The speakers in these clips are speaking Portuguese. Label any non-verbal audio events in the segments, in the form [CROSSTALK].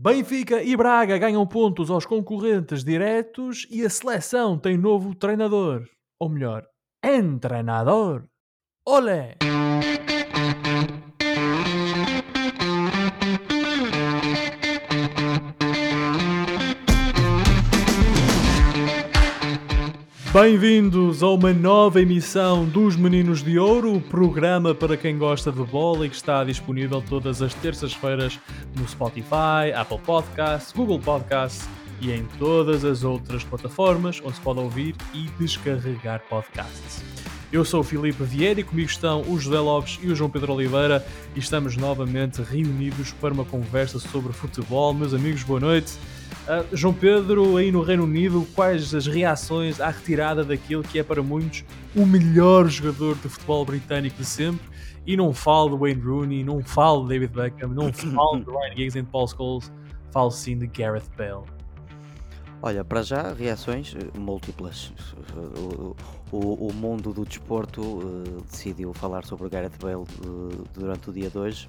Benfica e Braga ganham pontos aos concorrentes diretos e a seleção tem novo treinador. Ou melhor, entrenador. Olé! Bem-vindos a uma nova emissão dos Meninos de Ouro, programa para quem gosta de bola e que está disponível todas as terças-feiras no Spotify, Apple Podcasts, Google Podcasts e em todas as outras plataformas onde se pode ouvir e descarregar podcasts. Eu sou o Filipe Vieira e comigo estão o José Lopes e o João Pedro Oliveira e estamos novamente reunidos para uma conversa sobre futebol. Meus amigos, boa noite. Uh, João Pedro, aí no Reino Unido, quais as reações à retirada daquele que é para muitos o melhor jogador de futebol britânico de sempre? E não falo de Wayne Rooney, não falo de David Beckham, não [LAUGHS] falo de Ryan Giggs e de Paul Scholes, falo sim de Gareth Bale. Olha, para já, reações eh, múltiplas. O, o, o mundo do desporto uh, decidiu falar sobre Gareth Bale uh, durante o dia de hoje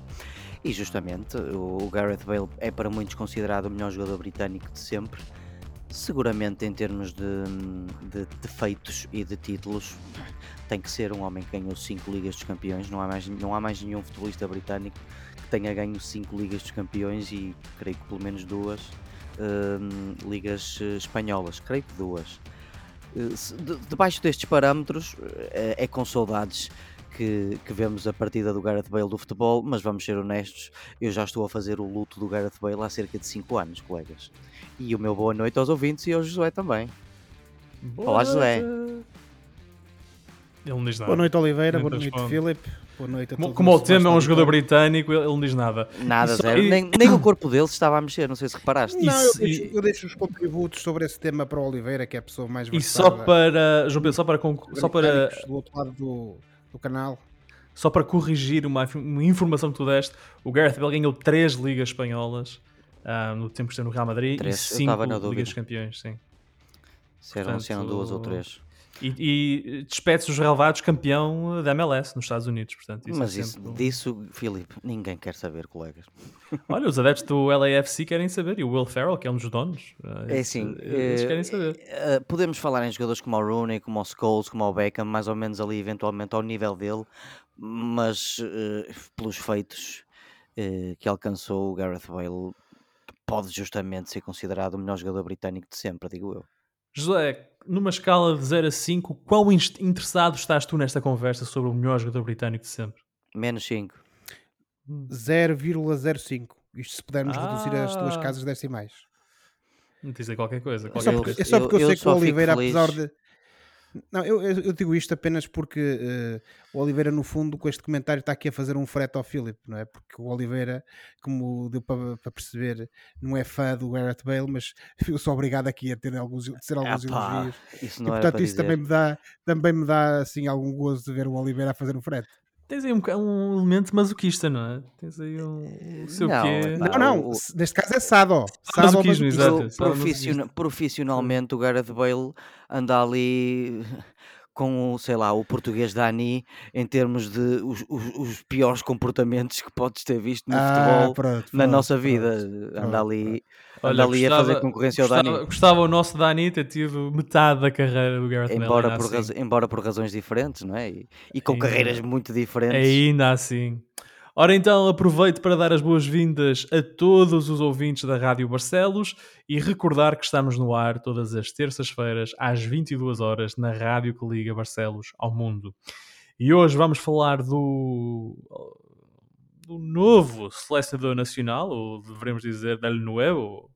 e justamente o, Gareth Bale é para muitos considerado o melhor jogador britânico de sempre. Seguramente em termos de, de, de feitos e de títulos, tem que ser um homem que ganhou 5 Ligas dos Campeões. Não há, mais, não há mais nenhum futebolista britânico que tenha ganho 5 Ligas dos Campeões e creio que pelo menos duas uh, ligas eh, espanholas, creio que duas. Uh, debaixo destes parâmetros, uh, é com saudades que, que, vemos a partida do Gareth Bale do futebol, mas vamos ser honestos, eu já estou a fazer o luto do Gareth Bale há cerca de 5 anos, colegas. E o meu boa noite aos ouvintes e ao Josué também. Boa Olá, Josué. Boa noite, Oliveira. Boa noite, Filipe. Boa noite a todos. Como, o tema é um jogador britânico, ele não diz nada. Nada, só, zero. E... Nem, nem, o corpo dele estava a mexer, não sei se reparaste. Não, eu, deixo, eu, deixo, os contributos sobre esse tema para o Oliveira, que é a pessoa mais E só para, João Pedro, só para... Só para... Do outro lado do, do canal. Só para corrigir uma, uma, informação que tu deste, o Gareth Bale ganhou 3 ligas espanholas uh, no tempo que esteve no Real Madrid três. e 5 ligas campeões, sim. Se eram, Portanto, se eram duas ou três. E, e despede-se os relevados campeão da MLS nos Estados Unidos. Portanto, isso Mas é isso, disso, Filipe, ninguém quer saber, colegas. [LAUGHS] Olha, os adeptos do LAFC querem saber, e o Will Ferrell, que é um dos donos, é assim, eles querem saber. Uh, podemos falar em jogadores como o Rooney, como o Scholes, como o Beckham, mais ou menos ali, eventualmente, ao nível dele, mas pelos feitos que alcançou o Gareth Bale, pode justamente ser considerado o melhor jogador britânico de sempre, digo eu. José, numa escala de 0 a 5, quão interessado estás tu nesta conversa sobre o melhor jogador britânico de sempre? Menos 5. 0,05. Isto se pudermos ah. reduzir as duas casas decimais. Não dizer qualquer coisa. Qualquer é, só porque, é só porque eu, eu, eu sei que o Oliveira, apesar de não, eu, eu, digo isto apenas porque uh, o Oliveira, no fundo, com este comentário, está aqui a fazer um frete ao Philip, não é? Porque o Oliveira, como deu para, para perceber, não é fã do Gareth Bale, mas [LAUGHS] eu sou obrigado aqui a ter alguns, a ter alguns elogios. Isso não e, portanto, isso também me, dá, também me dá assim, algum gozo de ver o Oliveira a fazer um frete. Tens aí um, um, elemento masoquista, não é? Tens aí um. O seu não, quê? Não, não, o... neste caso é Sado. Sado masoquismo, exato. Profissional, profissionalmente, o Gareth Bale anda ali com, sei lá, o português Dani em termos de os, os, os piores comportamentos que podes ter visto no ah, futebol pronto, na pronto, nossa vida. Pronto, anda ali Olha, ali gostava, a fazer concorrência ao gostava, Dani. Gostava o nosso Dani ter tido metade da carreira do Gareth embora Bale. Por assim. embora por razões diferentes, não é? E, e com ainda, carreiras muito diferentes. Ainda assim. Ora então, aproveito para dar as boas-vindas a todos os ouvintes da Rádio Barcelos e recordar que estamos no ar todas as terças-feiras às 22 horas na rádio que liga Barcelos ao mundo. E hoje vamos falar do do novo selecionador nacional, ou deveremos dizer del nuevo,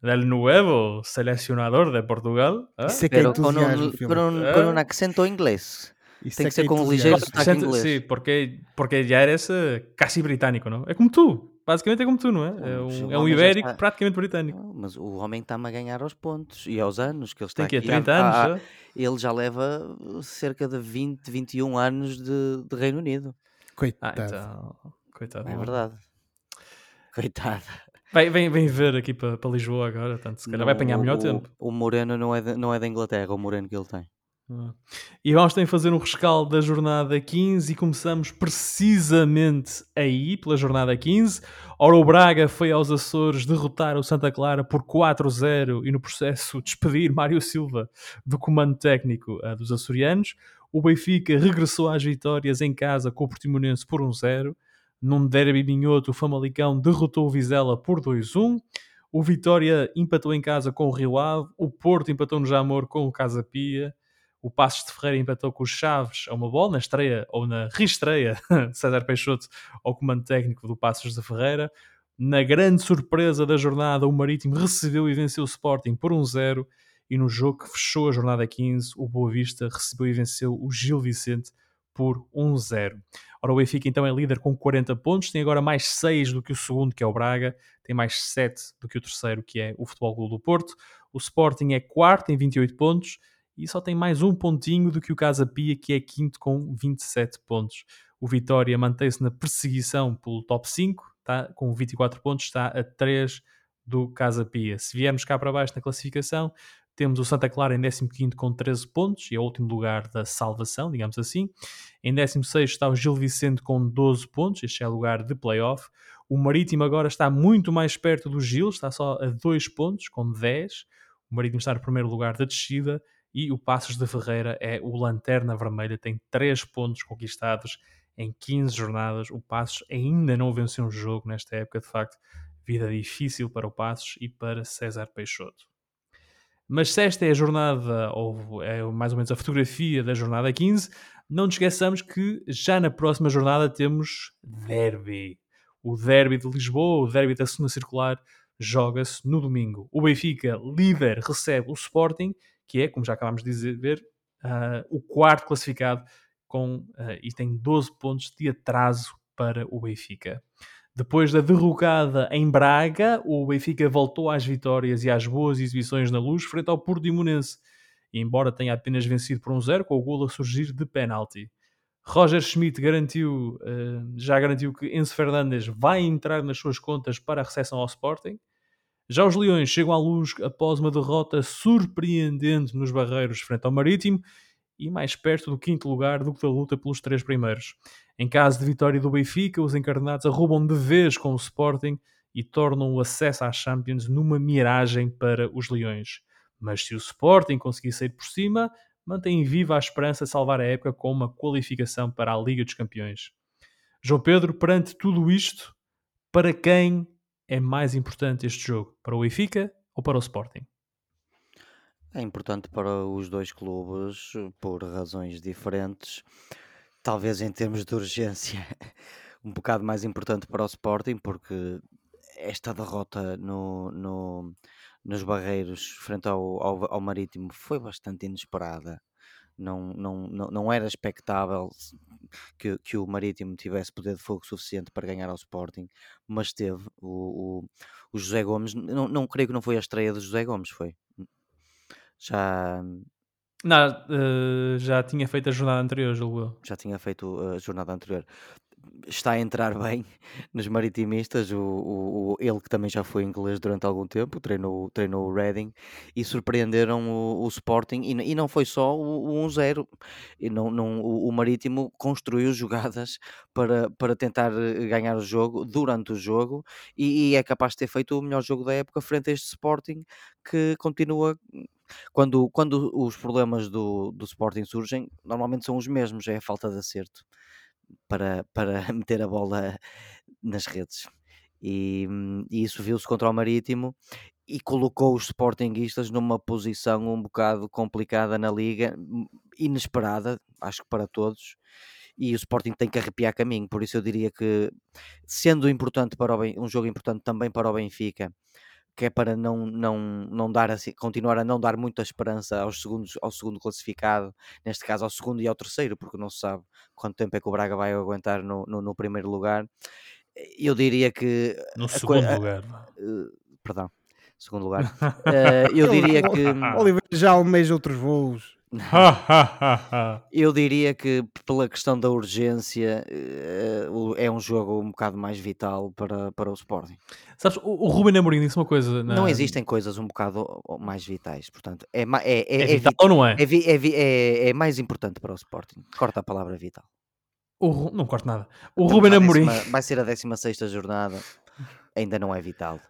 del nuevo selecionador de Portugal. ¿eh? Pero con un, con, un, ¿Eh? con un acento inglés. Tem que ser com um ligeiro sotaque inglês. Sim, porque, porque já eres uh, quase britânico, não? É como tu. Basicamente é como tu, não é? É um, é um ibérico está... praticamente britânico. Não, mas o homem está-me a ganhar aos pontos e aos anos que ele está Tem aqui. Tem 30 anos já? Ele já leva cerca de 20, 21 anos de, de Reino Unido. Coitado. Ah, então... Coitado. É verdade. Coitado. Vem, vem, vem ver aqui para, para Lisboa agora, tanto se calhar vai apanhar melhor o, tempo. O Moreno não é, de, não é da Inglaterra, o Moreno que ele tem. E vamos também fazer um rescaldo da jornada 15 e começamos precisamente aí, pela jornada 15. Ora, o Braga foi aos Açores derrotar o Santa Clara por 4-0 e no processo despedir Mário Silva do comando técnico uh, dos açorianos. O Benfica regressou às vitórias em casa com o Portimonense por 1-0. Num derby minhoto, o Famalicão derrotou o Vizela por 2-1. O Vitória empatou em casa com o Rio Ave. O Porto empatou no Jamor com o Casa Pia o Passos de Ferreira empatou com os Chaves a uma bola na estreia ou na reestreia de [LAUGHS] César Peixoto ao comando técnico do Passos de Ferreira. Na grande surpresa da jornada, o Marítimo recebeu e venceu o Sporting por 1-0 e no jogo que fechou a jornada 15, o Boa Vista recebeu e venceu o Gil Vicente por 1-0. Ora, o Benfica então é líder com 40 pontos, tem agora mais 6 do que o segundo, que é o Braga, tem mais 7 do que o terceiro, que é o Futebol Clube do Porto. O Sporting é quarto, em 28 pontos, e só tem mais um pontinho do que o Casa Pia, que é quinto com 27 pontos. O Vitória mantém-se na perseguição pelo top 5, tá? com 24 pontos, está a 3 do Casa Pia. Se viermos cá para baixo na classificação, temos o Santa Clara em 15 com 13 pontos, e é o último lugar da salvação, digamos assim. Em 16 está o Gil Vicente com 12 pontos, este é o lugar de playoff. O Marítimo agora está muito mais perto do Gil, está só a 2 pontos, com 10. O Marítimo está no primeiro lugar da descida e o Passos de Ferreira é o Lanterna Vermelha, tem 3 pontos conquistados em 15 jornadas. O Passos ainda não venceu um jogo nesta época, de facto, vida difícil para o Passos e para César Peixoto. Mas se esta é a jornada, ou é mais ou menos a fotografia da jornada 15, não nos esqueçamos que já na próxima jornada temos derby. O derby de Lisboa, o derby da segunda circular, joga-se no domingo. O Benfica, líder, recebe o Sporting que é, como já acabámos de dizer, uh, o quarto classificado com, uh, e tem 12 pontos de atraso para o Benfica. Depois da derrocada em Braga, o Benfica voltou às vitórias e às boas exibições na luz frente ao Portimonense, e embora tenha apenas vencido por um zero, com o golo a surgir de penalti. Roger Schmidt garantiu, uh, já garantiu que Enzo Fernandes vai entrar nas suas contas para a recepção ao Sporting, já os Leões chegam à luz após uma derrota surpreendente nos Barreiros frente ao Marítimo e mais perto do quinto lugar do que da luta pelos três primeiros. Em caso de vitória do Benfica, os encarnados arrubam de vez com o Sporting e tornam o acesso às Champions numa miragem para os Leões. Mas se o Sporting conseguir sair por cima, mantém viva a esperança de salvar a época com uma qualificação para a Liga dos Campeões. João Pedro, perante tudo isto, para quem é mais importante este jogo? Para o Benfica ou para o Sporting? É importante para os dois clubes por razões diferentes. Talvez em termos de urgência, [LAUGHS] um bocado mais importante para o Sporting, porque esta derrota no, no, nos Barreiros frente ao, ao, ao Marítimo foi bastante inesperada não, não, não, não era expectável que, que o Marítimo tivesse poder de fogo suficiente para ganhar ao Sporting, mas teve. O, o, o José Gomes, não, não creio que não foi a estreia do José Gomes, foi. Já não, uh, já tinha feito a jornada anterior, julgo Já tinha feito a jornada anterior está a entrar [LAUGHS] bem nos maritimistas, o, o, o, ele que também já foi inglês durante algum tempo, treinou, treinou o Reading e surpreenderam o, o Sporting e, e, não foi só o, 1-0, e não, não, o, Marítimo construiu [LAUGHS] jogadas para, para tentar eh, ganhar o jogo durante o jogo e, e é capaz de ter feito o melhor jogo da época frente a este Sporting que continua quando, quando os problemas do, do Sporting surgem, normalmente são os mesmos, é a falta de acerto para, para [LAUGHS] meter a bola nas redes. E, e isso viu-se contra o Marítimo e colocou os Sportinguistas numa posição um bocado complicada na liga, hum, inesperada, acho que para todos. E o Sporting tem que arrepiar caminho, por isso eu diria que, sendo importante para o, um jogo importante também para o Benfica, que é para não, não, não dar assim, continuar a não dar muita esperança aos segundos, ao segundo classificado, neste caso ao segundo e ao terceiro, porque não se sabe quanto tempo é que o Braga vai aguentar no, no, no primeiro lugar. Eu diria que. No segundo a, lugar. Uh, perdão, segundo lugar. Uh, [LAUGHS] eu diria que. Oliveira já almeja outros voos. [LAUGHS] Eu diria que pela questão da urgência eh, é um jogo um bocado mais vital para, para o Sporting. Sabes, o, o Ruben Amorim disse uma coisa. Na... Não existem coisas um bocado mais vitais, portanto, é, é, é, é vital ou não é? É, é? é, mais importante para o Sporting. Corta a palavra vital. O, não corto nada. O então, Ruben Amorim. Vai ser a 16 jornada, ainda não é vital.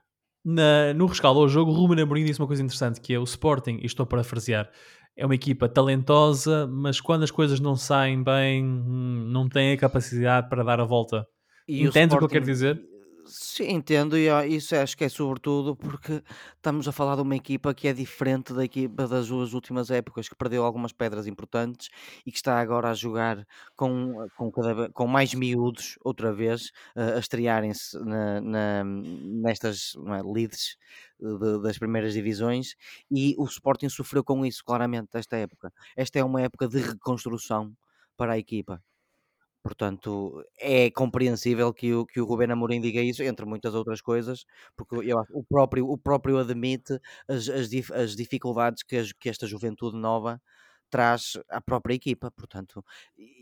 Na, no rescaldo ao jogo, o Ruben Amorim disse uma coisa interessante, que é o Sporting, e estou a parafrasear, é uma equipa talentosa, mas quando as coisas não saem bem, hum, não tem a capacidade para dar a volta. E Entende o, o que eu quero dizer? Sim, entendo, e isso acho que é sobretudo porque estamos a falar de uma equipa que é diferente da equipa das duas últimas épocas, que perdeu algumas pedras importantes e que está agora a jogar com, com, cada, com mais miúdos, outra vez, a estrearem-se na, na- nestas é, leads de- das primeiras divisões, e o Sporting sofreu com isso, claramente, esta época. Esta é uma época de reconstrução para a equipa. Portanto, é compreensível que o, que o Rubén Amorim diga isso, entre muitas outras coisas, porque eu, o, próprio, o próprio admite as, as, dif, as dificuldades que, as, que esta juventude nova traz à própria equipa. Portanto,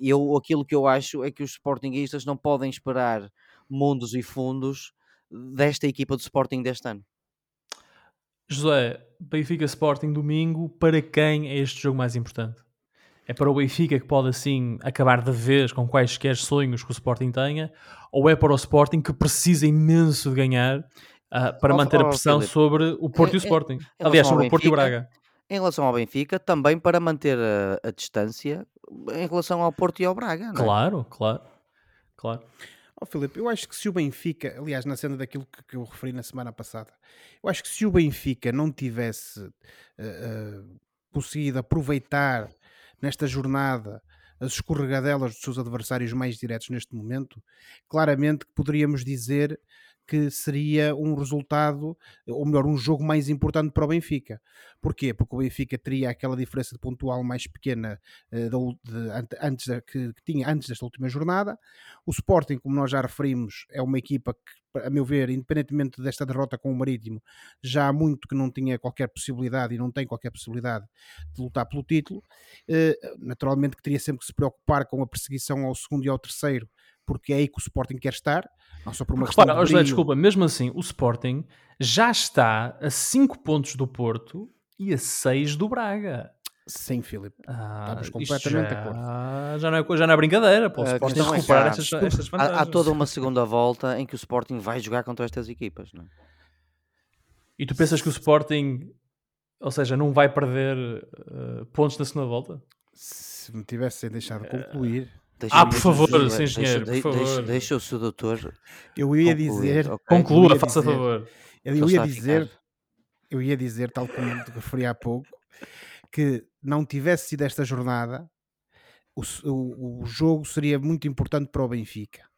eu, aquilo que eu acho é que os Sportingistas não podem esperar mundos e fundos desta equipa do Sporting deste ano. José, Benfica Sporting domingo, para quem é este jogo mais importante? É para o Benfica que pode assim acabar de vez com quaisquer sonhos que o Sporting tenha, ou é para o Sporting que precisa imenso de ganhar uh, para oh, manter oh, a pressão Filipe. sobre o Porto é, e o Sporting? É, Aliás, sobre o Porto e o Braga. Em relação ao Benfica, também para manter a, a distância em relação ao Porto e ao Braga. Não é? Claro, claro, claro. Oh, Filipe, eu acho que se o Benfica, aliás, na cena daquilo que, que eu referi na semana passada, eu acho que se o Benfica não tivesse uh, uh, conseguido aproveitar nesta jornada as escorregadelas dos seus adversários mais diretos neste momento, claramente poderíamos dizer que seria um resultado, ou melhor, um jogo mais importante para o Benfica. Porquê? Porque o Benfica teria aquela diferença de pontual mais pequena uh, de, de, antes da, que, que, tinha antes desta última jornada. O Sporting, como nós já referimos, é uma equipa que, a meu ver, independentemente desta derrota com o Marítimo, já há muito que não tinha qualquer possibilidade e não tem qualquer possibilidade de lutar pelo título. Uh, naturalmente que teria sempre que se preocupar com a perseguição ao segundo e ao terceiro, porque é aí que o Sporting quer estar, não só por uma questão repara, de José, desculpa, mesmo assim, o Sporting já está a 5 pontos do Porto e a 6 do Braga. Sim, Filipe. Ah, Estamos completamente de acordo. Já não, é, já não é brincadeira, pô. O Sporting é recuperar estas, estas vantagens. Há, há, toda uma segunda volta em que o Sporting vai jogar contra estas equipas, não é? E tu pensas que o Sporting, ou seja, não vai perder uh, pontos na segunda volta? Se me tivessem deixado concluir. Deixa ah, por favor, sem engenheiro, deixa, por favor. Deixa, deixa, o seu doutor. Eu ia dizer. Okay. Conclua, faça dizer, favor. Eu, eu ia dizer, eu ia dizer, tal como te referi há pouco, que não tivesse sido esta jornada, o, o, o jogo seria muito importante para o Benfica.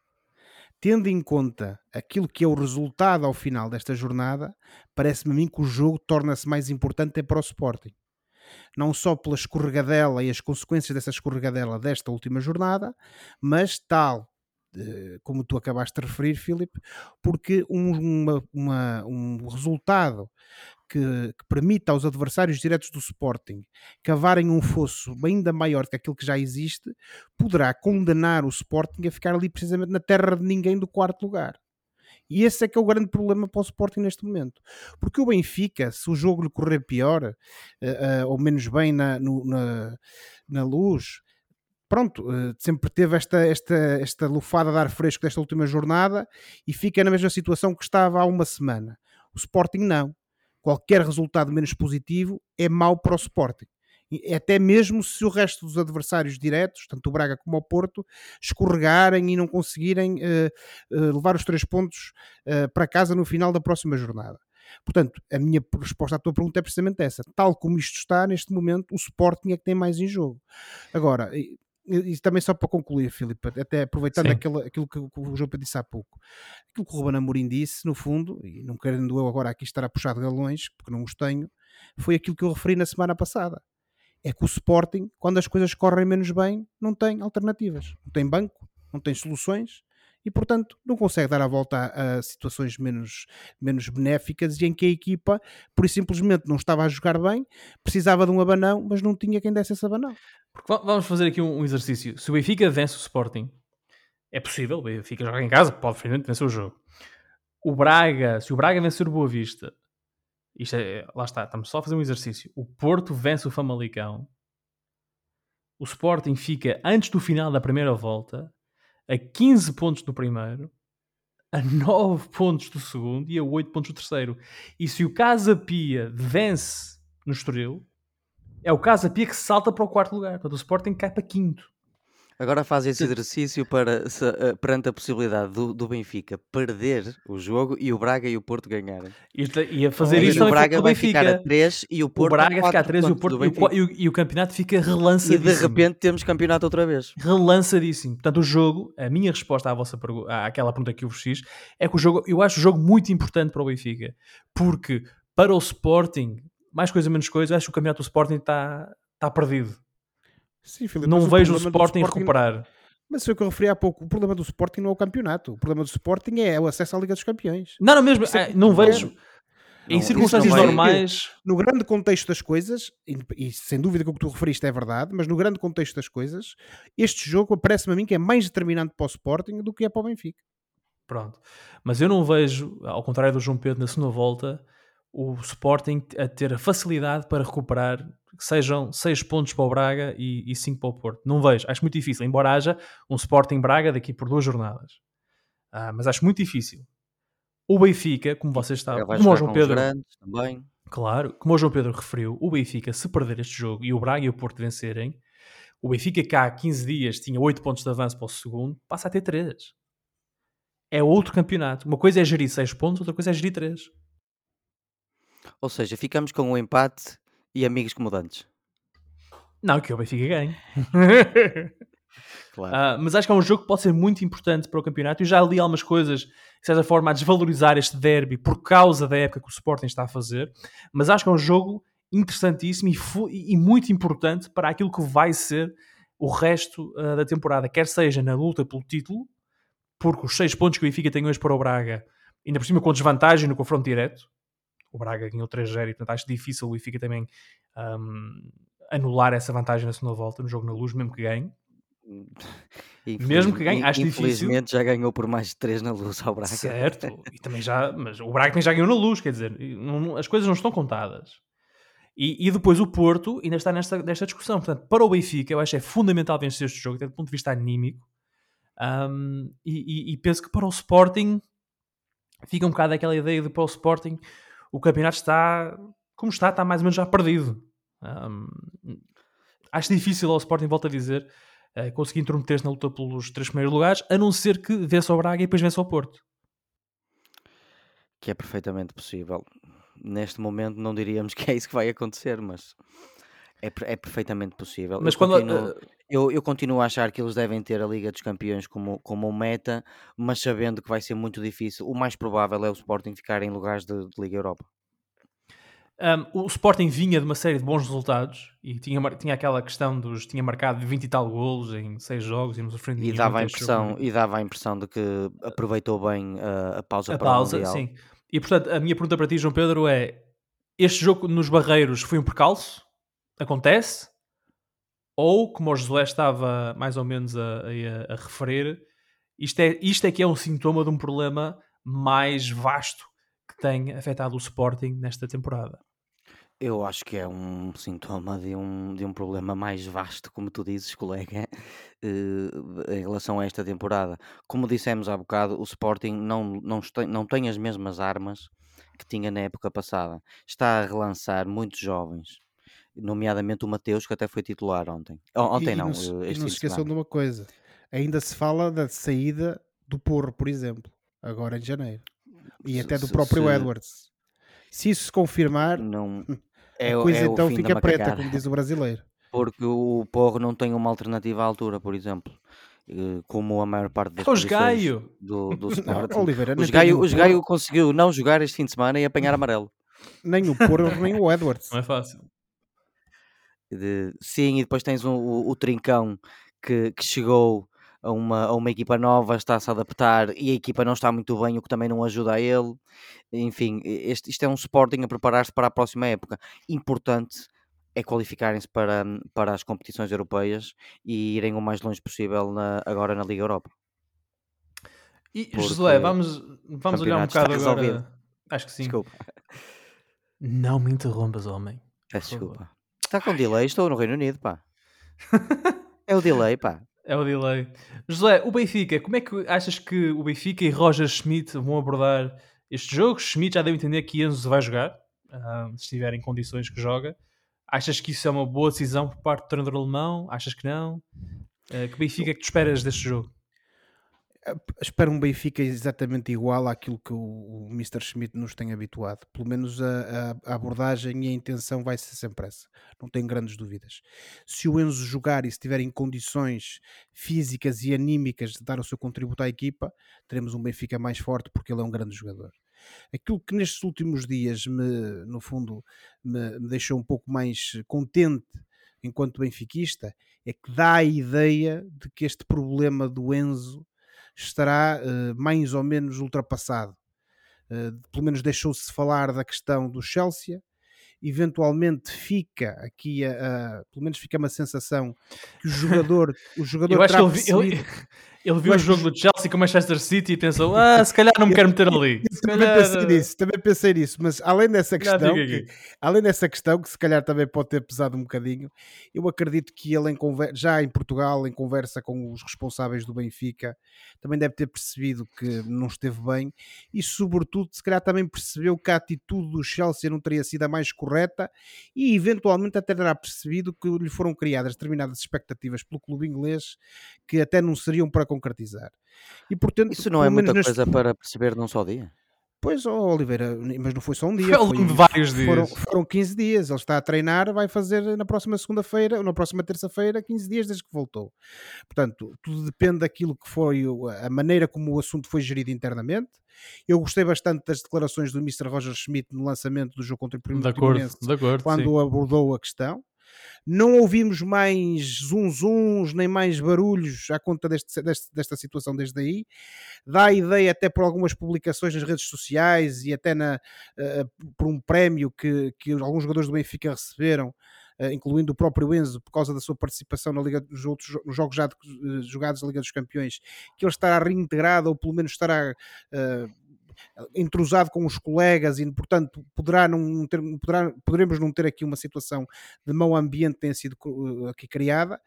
Tendo em conta aquilo que é o resultado ao final desta jornada, parece-me a mim que o jogo torna-se mais importante é para o Sporting não só pela escorregadela e as consequências dessa escorregadela desta última jornada, mas tal eh, como tu acabaste de referir, Filipe, porque um, uma, uma, um resultado que, que, permita aos adversários diretos do Sporting cavarem um fosso ainda maior que aquilo que já existe, poderá condenar o Sporting a ficar ali precisamente na terra de ninguém do quarto lugar. E esse é que é o grande problema para o Sporting neste momento. Porque o Benfica, se o jogo lhe correr pior, uh, uh, ou menos bem na, no, na, na luz, pronto, uh, sempre teve esta, esta, esta lufada de ar fresco desta última jornada e fica na mesma situação que estava há uma semana. O Sporting não. Qualquer resultado menos positivo é mau para o Sporting até mesmo se o resto dos adversários diretos, tanto o Braga como o Porto, escorregarem e não conseguirem uh, levar os três pontos uh, para casa no final da próxima jornada. Portanto, a minha resposta à tua pergunta é precisamente essa. Tal como isto está, neste momento, o Sporting é que tem mais em jogo. Agora, e, e também só para concluir, Filipe, até aproveitando aquilo, aquilo que, o João disse há pouco, aquilo que o Ruben Amorim disse, no fundo, e não querendo eu agora aqui estar a puxar de galões, porque não os tenho, foi aquilo que eu referi na semana passada é que o Sporting, quando as coisas correm menos bem, não tem alternativas. Não tem banco, não tem soluções e, portanto, não consegue dar a volta a, a situações menos, menos benéficas e em que a equipa, por simplesmente, não estava a jogar bem, precisava de um abanão, mas não tinha quem desse esse abanão. Porque vamos fazer aqui um, exercício. Se o Benfica vence o Sporting, é possível, o Benfica joga em casa, pode finalmente vencer o jogo. O Braga, se o Braga vencer o Boa Vista, isto é, lá está, estamos só a fazer um exercício. O Porto vence o Famalicão. O Sporting fica antes do final da primeira volta a 15 pontos do primeiro, a 9 pontos do segundo e a 8 pontos do terceiro. E se o Casa Pia vence no Estoril, é o Casa Pia que salta para o quarto lugar. Portanto, o Sporting cai para quinto. Agora faz esse exercício para, se, uh, perante a possibilidade do, do, Benfica perder o jogo e o Braga e o Porto ganharem. E, a fazer e isso o Braga vai Benfica. ficar a 3 e o Porto o Braga fica a 3 e o, Porto, e, o, e o campeonato fica relançadíssimo. E de repente temos campeonato outra vez. Relançadíssimo. Portanto, o jogo, a minha resposta à vossa pergunta, àquela pergunta que eu vos fiz, é que o jogo, eu acho o jogo muito importante para o Benfica. Porque para o Sporting, mais coisa menos coisa, acho que o campeonato do Sporting está, está perdido Sim, Filipe, não vejo o Sporting, Sporting recuperar. Mas foi o que eu referi há pouco. O problema do Sporting não é o campeonato. O problema do Sporting é o acesso à Liga dos Campeões. Não, não mesmo. É, não vejo. Em não, circunstâncias normais. No grande contexto das coisas, e, e, sem dúvida que o que tu referiste é verdade, mas no grande contexto das coisas, este jogo parece-me a mim que é mais determinante para o Sporting do que é para o Benfica. Pronto. Mas eu não vejo, ao contrário do João Pedro na segunda volta, o Sporting a ter a facilidade para recuperar que sejam 6 pontos para o Braga e 5 para o Porto. Não vejo, acho muito difícil, embora haja um Sporting Braga daqui por duas jornadas. Ah, mas acho muito difícil. O Benfica, como vocês estavam, como o João Pedro, também. claro, como o João Pedro referiu, o Benfica, se perder este jogo e o Braga e o Porto vencerem, o Benfica cá há 15 dias tinha 8 pontos de avanço para o segundo, passa a ter 3. É outro campeonato. Uma coisa é gerir 6 pontos, outra coisa é gerir 3. Ou seja, ficamos com um empate e amigos comodantes. Não, que o Benfica ganhe. [LAUGHS] claro. Uh, mas acho que é um jogo que pode ser muito importante para o campeonato. Eu já li algumas coisas, de certa forma, a desvalorizar este derby por causa da época que o Sporting está a fazer. Mas acho que é um jogo interessantíssimo e, e muito importante para aquilo que vai ser o resto uh, da temporada, quer seja na luta pelo título, porque os seis pontos que o Benfica tem hoje para o Braga, ainda por cima com desvantagem no confronto direto, o Braga ganhou 3-0 e portanto acho difícil o Benfica também um, anular essa vantagem na segunda volta no jogo na luz, mesmo que ganhe. [LAUGHS] Mesmo que ganhe, acho infelizmente difícil. já ganhou por mais de 3 na luz ao Braga. Certo, e também já, [LAUGHS] mas o Braga também já ganhou na luz, quer dizer, não, as coisas não estão contadas. E, e, depois o Porto ainda está nesta, nesta discussão. Portanto, para o Benfica, eu acho que é fundamental vencer este jogo, até do ponto de vista anímico. Um, e, e, e, penso que para o Sporting fica um bocado aquela ideia de para o Sporting o campeonato está como está, está mais ou menos já perdido. Um, acho difícil ao Sporting, volto a dizer, uh, conseguir intrometer-se na luta pelos três primeiros lugares, a não ser que vença o Braga e depois vença o Porto. Que é perfeitamente possível. Neste momento não diríamos [LAUGHS] que é isso que vai acontecer, mas é, é perfeitamente possível. Mas eu quando continuo, uh, eu, eu, continuo a achar que eles devem ter a Liga dos Campeões como, como meta, mas sabendo que vai ser muito difícil. O mais provável é o Sporting ficar em lugares de, de Liga Europa. Um, o Sporting vinha de uma série de bons resultados e tinha, tinha aquela questão dos tinha marcado 20 e tal golos em 6 jogos e, e dava a impressão e dava a impressão de que aproveitou bem uh, a pausa a para pausa, o Mundial. sim. E portanto, a minha pergunta para ti, João Pedro, é este jogo nos Barreiros foi um percalço? acontece, ou como o Josué estava mais ou menos a, a, a referir, isto é, isto é que é um sintoma de um problema mais vasto que tem afetado o Sporting nesta temporada. Eu acho que é um sintoma de um, de um problema mais vasto, como tu dizes, colega, eh, em relação a esta temporada. Como dissemos há bocado, o Sporting não, não, tem, não tem as mesmas armas que tinha na época passada. Está a relançar muitos jovens nomeadamente o Mateus, que até foi titular ontem. Ontem e, não, e não, e não se esqueçam de uma coisa, ainda se fala da saída do Porro, por exemplo, agora em janeiro, e até do próprio se, Edwards. Se isso se confirmar, não, é, a coisa é então fica preta, como diz o brasileiro. [LAUGHS] Porque o Porro não tem uma alternativa à altura, por exemplo eh, como a maior parte das os Gaio. do, do [LAUGHS] Sporting. Oliveira, os, Gaio, os Gaio conseguiu não jogar este fim de semana e apanhar amarelo. Nem o Porro, nem o [LAUGHS] Edwards. Não é fácil. De, sim, e depois tens o, o, o Trincão que, que chegou a uma, a uma equipa nova, está a se adaptar e a equipa não está muito bem, o que também não ajuda a ele. Enfim, este, isto é um Sporting a preparar-se para a próxima época. Importante é qualificarem-se para, para as competições europeias e irem o mais longe possível na, agora na Liga Europa. E Josué, vamos, vamos olhar um bocado agora. Resolvido. Acho que sim. Desculpa. Não me interrompas, homem. Desculpa. Está com delay, estou no Reino Unido, pá. [LAUGHS] é o delay, pá. É o delay. José, o Benfica, como é que achas que o Benfica e Roger Schmidt vão abordar este jogo? Schmidt já deu a entender que Enzo vai jogar, uh, se estiver em condições que joga. Achas que isso é uma boa decisão por parte do treinador alemão? Achas que não? Uh, que Benfica é que tu esperas deste jogo? Espero um Benfica exatamente igual àquilo que o, o Mr. Schmidt nos tem habituado. Pelo menos a, a, a, abordagem e a intenção vai ser sempre essa. Não tenho grandes dúvidas. Se o Enzo jogar e se estiver em condições físicas e anímicas de dar o seu contributo à equipa, teremos um Benfica mais forte porque ele é um grande jogador. Aquilo que nestes últimos dias me, no fundo, me, me deixou um pouco mais contente enquanto benfiquista é que dá a ideia de que este problema do Enzo estará uh, mais ou menos ultrapassado. Uh, pelo menos deixou-se falar da questão do Chelsea. Eventualmente fica aqui, a, a, pelo menos fica uma sensação que o jogador, o [LAUGHS] jogador Eu acho que ele, ele, [LAUGHS] ele viu o jogo do Chelsea com o Manchester City e pensou: ah, [LAUGHS] se calhar não me quero meter ali. também pensei nisso, também pensei nisso, mas além dessa questão, que, além dessa questão, que se calhar também pode ter pesado um bocadinho, eu acredito que ele em já em Portugal, em conversa com os responsáveis do Benfica, também deve ter percebido que não esteve bem e, sobretudo, se calhar também percebeu que a atitude do Chelsea não teria sido a mais correta e, eventualmente, até terá percebido que lhe foram criadas determinadas expectativas pelo clube inglês que até não seriam para concretizar. E, portanto, Isso não é muita neste... coisa para perceber num só dia? Pois, oh, Oliveira, mas não foi só um dia. Foi, foi vários dias. Foram, foram 15 dias. Ele está a treinar, vai fazer na próxima segunda-feira, na próxima terça-feira, 15 dias desde que voltou. Portanto, tudo depende daquilo que foi a maneira como o assunto foi gerido internamente. Eu gostei bastante das declarações do Mr. Roger Schmidt no lançamento do jogo contra o Primeiro de acordo, de acordo, quando sim. abordou a questão. Não ouvimos mais zunzuns nem mais barulhos à conta deste, deste, desta situação desde aí. Dá a ideia, até por algumas publicações nas redes sociais e até na, uh, por um prémio que, que alguns jogadores do Benfica receberam, Uh, incluindo o próprio Enzo, por causa da sua participação na Liga, nos, outros, nos jogos já de, uh, jogados na Liga dos Campeões, que ele estará reintegrado ou pelo menos estará entrosado com os colegas e, portanto, poderá não ter, poderá, poderemos não ter aqui uma situação de mau ambiente que tenha sido uh, aqui criada.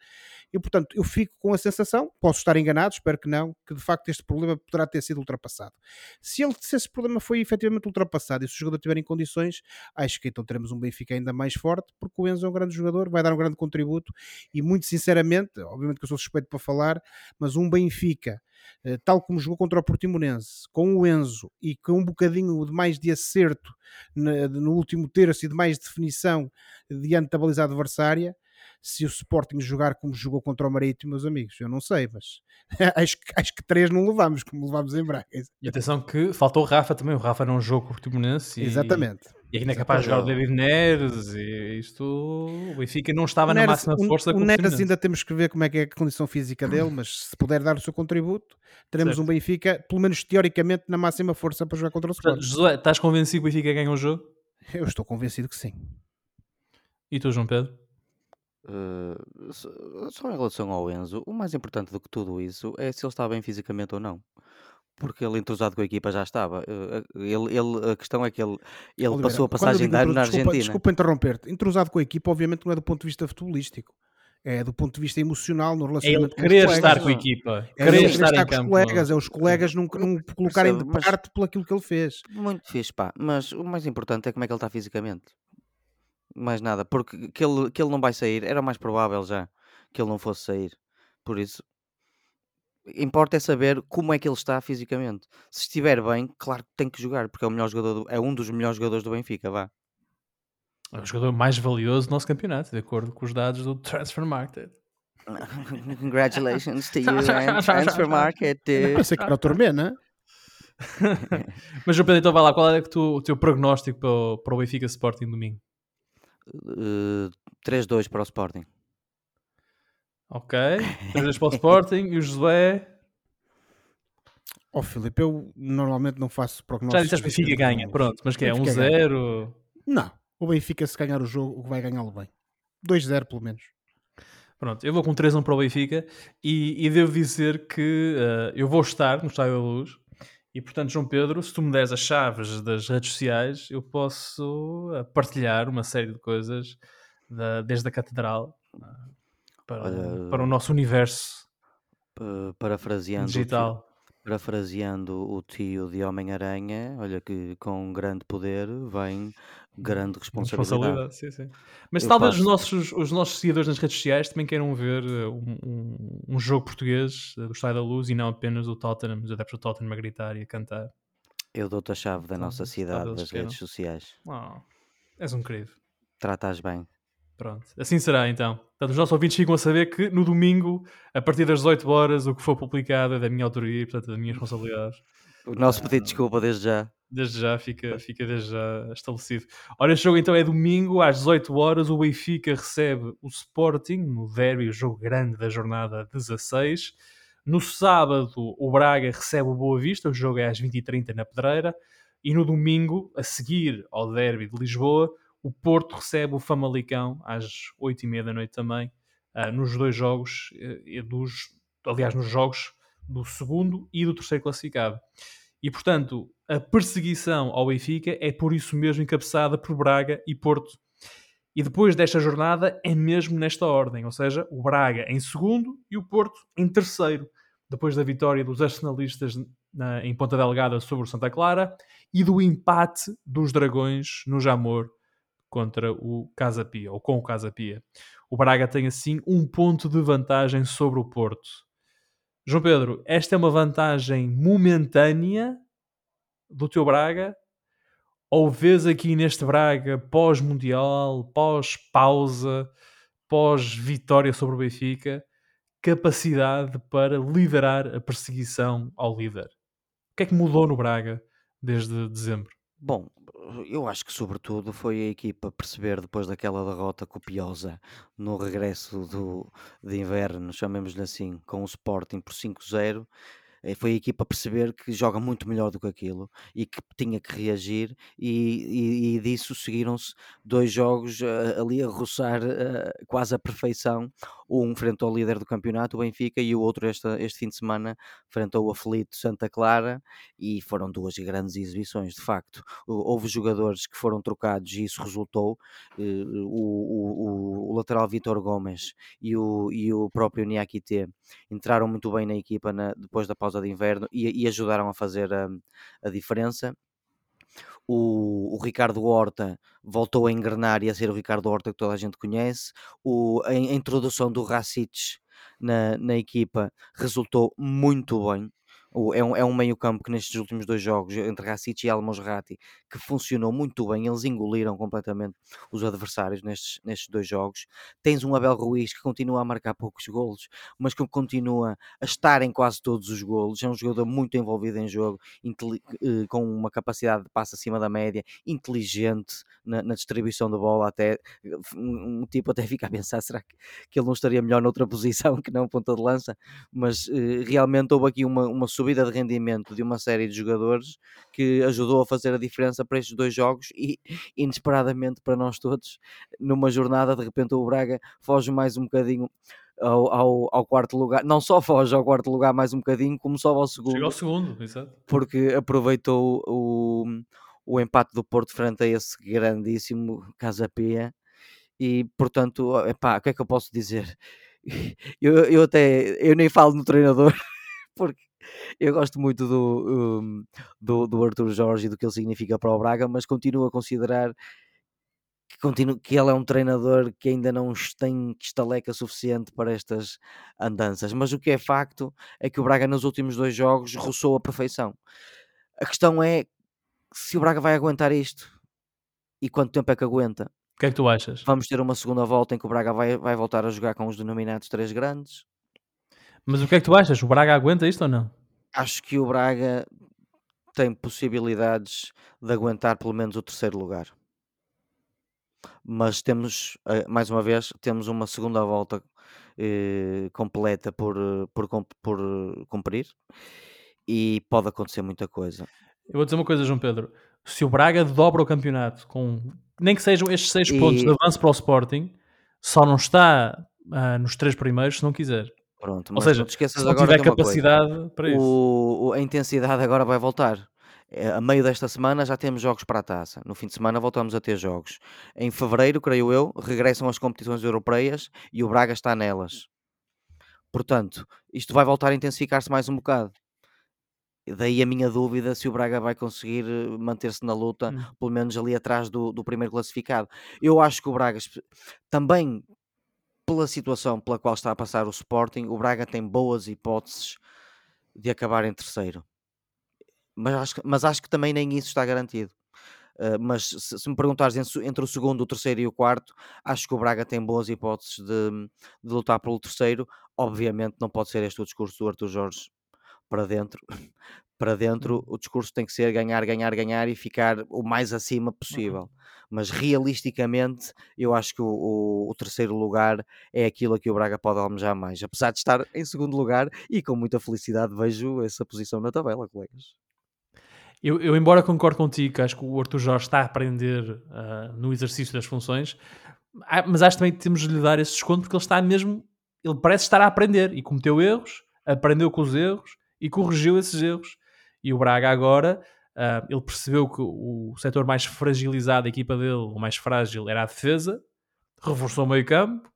E, portanto, eu fico com a sensação, posso estar enganado, espero que não, que de facto este problema poderá ter sido ultrapassado. Se, ele, se esse problema foi efetivamente ultrapassado e se o jogador estiver em condições, acho que então teremos um Benfica ainda mais forte, porque o Enzo é um grande jogador, vai dar um grande contributo e, muito sinceramente, obviamente que eu sou suspeito para falar, mas um Benfica eh, tal como jogou contra o Portimonense, com o Enzo e com um bocadinho de mais de acerto no último terço e de mais definição diante da baliza adversária, se o Sporting jogar como jogou contra o Marítimo, meus amigos, eu não sei, mas [LAUGHS] acho, acho que três não levamos, como levamos em Braga. E atenção que faltou o Rafa também, o Rafa não jogou com o Portimonense. Exatamente. E ainda é capaz de jogar o David Neres e isto o Benfica não estava Neres, na máxima força o, o Neres ainda temos que ver como é que é a condição física dele, mas se puder dar o seu contributo, teremos certo. um Benfica, pelo menos teoricamente, na máxima força para jogar contra o Sporting. Josué, estás convencido que o Benfica ganha o jogo? Eu estou convencido que sim. E tu, João Pedro? Uh, só em relação ao Enzo, o mais importante do que tudo isso é se ele está bem fisicamente ou não porque ele entrosado com a equipa já estava. Eh, ele, ele, a questão é que ele, ele Oliveira, passou a passagem de ano na desculpa, Argentina. Desculpa interromper-te. Entrosado com a equipa, obviamente, não é do ponto de vista futebolístico. É do ponto de vista emocional no relacionamento é ele querer estar com a equipa. É querer estar, estar com os colegas, é os colegas não, não colocarem de parte pelo aquilo que ele fez. Muito fixe, pá. Mas o mais importante é como é que ele está fisicamente. Mais nada. Porque que ele, que ele não vai sair, era mais provável já que ele não fosse sair. Por isso, importa é saber como é que ele está fisicamente. Se estiver bem, claro que tem que jogar, porque é, o melhor jogador do, é um dos melhores jogadores do Benfica, vá. É o jogador mais valioso do nosso campeonato, de acordo com os dados do Transfer Market. [LAUGHS] Congratulations to you, [LAUGHS] Transfer Market. Pensei que era o Tormé, não é? [LAUGHS] Mas, Pedro, então vai lá, qual é o teu prognóstico para o, para o Benfica Sporting domingo? Uh, 3-2 para o Sporting. Ok. 3 para o Sporting e o Josué. Ó oh, Filipe, eu normalmente não faço prognósticos. Já disseste que o Benfica ganha, pronto, mas que é? 1-0? Um não, o Benfica se ganhar o jogo vai ganhá-lo bem. 2-0 pelo menos. Pronto, eu vou com 3-1 para o Benfica e, e devo dizer que uh, eu vou estar no Estádio da Luz e portanto, João Pedro, se tu me des as chaves das redes sociais, eu posso uh, partilhar uma série de coisas da, desde a Catedral uh, para, Olha, para o nosso universo parafraseando digital. Parafraseando o tio de Homem-Aranha, olha que com grande poder vem grande responsabilidade. responsabilidade sim, sim. Mas Eu talvez os nossos, os nossos seguidores nas redes sociais também queiram ver eh, um, um, um jogo português eh, do Estádio da Luz e não apenas o Tottenham, os adeptos do Tottenham a gritar e a cantar. Eu dou-te a chave da então, nossa cidade das redes sociais. Oh, és um querido. Tratas bem. Pronto, assim será então. Portanto, os nossos ouvintes ficam a saber que no domingo, a partir das 18 horas, o que for publicado é da minha autoria e, portanto, da minha responsabilidade. O nosso pedido de desculpa desde já. Desde já, fica, fica desde já estabelecido. Ora, este jogo então é domingo, às 18 horas. O Benfica recebe o Sporting no derby, o jogo grande da jornada 16. No sábado, o Braga recebe o Boa Vista, o jogo é às 20h30 na Pedreira. E no domingo, a seguir ao derby de Lisboa, o Porto recebe o Famalicão às 8h30 da noite também, uh, nos dois jogos, uh, dos, aliás, nos jogos do segundo e do terceiro classificado. E, portanto, a perseguição ao Benfica é por isso mesmo encabeçada por Braga e Porto. E depois desta jornada é mesmo nesta ordem, ou seja, o Braga em segundo e o Porto em terceiro, depois da vitória dos arsenalistas na, em Ponta Delgada sobre o Santa Clara e do empate dos Dragões no Jamor contra o Casa Pia, ou com o Casa Pia. O Braga tem assim um ponto de vantagem sobre o Porto. João Pedro, esta é uma vantagem momentânea do teu Braga? Ou vês aqui neste Braga pós-mundial, pós-pausa, pós-vitória sobre o Benfica, capacidade para liderar a perseguição ao líder? O que é que mudou no Braga desde dezembro? Bom, eu acho que sobretudo foi a equipa perceber depois daquela derrota copiosa no regresso do, de inverno, chamemos-lhe assim, com o Sporting por 5-0, eh, foi a equipa perceber que joga muito melhor do que aquilo e que tinha que reagir e, e, e disso seguiram-se dois jogos uh, ali a roçar uh, quase a perfeição, um frente ao líder do campeonato, o Benfica, e o outro esta, este fim de semana frente ao aflito Santa Clara e foram duas grandes exibições, de facto. Houve jogadores que foram trocados e isso resultou. Uh, o, o, o, lateral Vitor Gomes e o, e o próprio Niakite entraram muito bem na equipa na, depois da pausa de inverno e, e ajudaram a fazer a, a diferença. O, o, Ricardo Horta voltou a engrenar e a ser o Ricardo Horta que toda a gente conhece. O, a, a introdução do Racic na, na equipa resultou muito bem é um, é um meio campo que nestes últimos dois jogos, entre Racic e Almosrati, que funcionou muito bem, eles engoliram completamente os adversários nestes, nestes dois jogos. Tens um Abel Ruiz que continua a marcar poucos golos, mas que continua a estar em quase todos os golos. É um jogador muito envolvido em jogo, eh, com uma capacidade de passe acima da média, inteligente na, na distribuição da bola. Até um, tipo até fica a pensar: será que, que ele não estaria melhor noutra posição [LAUGHS] que não ponta de lança? Mas uh, realmente houve aqui uma, uma subida de rendimento de uma série de jogadores que ajudou a fazer a diferença para estes dois jogos e [LAUGHS] inesperadamente para nós todos, numa jornada de repente o Braga foge mais um bocadinho ao, ao, ao, quarto lugar, não só foge ao quarto lugar mais um bocadinho, como sobe ao segundo. Chega ao segundo, exato. Porque aproveitou o, o empate do Porto frente a esse grandíssimo Casa Pia e portanto, epá, o que é que eu posso dizer? [LAUGHS] Eu, eu até eu nem falo no treinador [LAUGHS] porque eu gosto muito do, um, do, do Arthur Jorge e do que ele significa para o Braga, mas continuo a considerar que, continuo, que ele é um treinador que ainda não tem estaleca suficiente para estas andanças. Mas o que é facto é que o Braga nos últimos dois jogos roçou a perfeição. A questão é se o Braga vai aguentar isto e quanto tempo é que aguenta. O que é que tu achas? Vamos ter uma segunda volta em que o Braga vai, vai voltar a jogar com os denominados três grandes. Mas o que é que tu achas? O Braga aguenta isto ou não? Acho que o Braga tem possibilidades de aguentar pelo menos o terceiro lugar. Mas temos, eh, mais uma vez, temos uma segunda volta eh, completa por, por, por cumprir e pode acontecer muita coisa. Eu vou dizer uma coisa, João Pedro. Se o Braga dobra o campeonato com nem que sejam estes seis e... pontos de avanço para o Sporting, só não está uh, nos três primeiros se não quiser. Pronto, Ou seja, se não tiver capacidade coisa. para isso. O, a intensidade agora vai voltar. É, a meio desta semana já temos jogos para a taça. No fim de semana voltamos a ter jogos. Em fevereiro, creio eu, regressam as competições europeias e o Braga está nelas. Portanto, isto vai voltar a intensificar-se mais um bocado. Daí a minha dúvida se o Braga vai conseguir eh, manter-se na luta, hum. pelo menos ali atrás do, do primeiro classificado. Eu acho que o Braga, também pela situação pela qual está a passar o Sporting, o Braga tem boas hipóteses de acabar em terceiro. Mas acho, mas acho que também nem isso está garantido. Uh, mas se, se, me perguntares entre o segundo, o terceiro e o quarto, acho que o Braga tem boas hipóteses de, de lutar pelo terceiro. Obviamente, não pode ser este o discurso do Arthur Jorge para dentro. Para dentro, uhum. o discurso tem que ser ganhar, ganhar, ganhar e ficar o mais acima possível. Uhum. Mas realisticamente, eu acho que o, o, o, terceiro lugar é aquilo a que o Braga pode almejar mais. Apesar de estar em segundo lugar e com muita felicidade vejo essa posição na tabela, colegas. Eu, eu embora concorde contigo, que acho que o Arthur Jorge está a aprender uh, no exercício das funções, mas acho também que temos de lhe dar esse desconto porque ele está mesmo, ele parece estar a aprender e cometeu erros, aprendeu com os erros e corrigiu esses erros. E o Braga agora, uh, ele percebeu que o setor mais fragilizado da equipa dele, o mais frágil, era a defesa, reforçou o meio campo,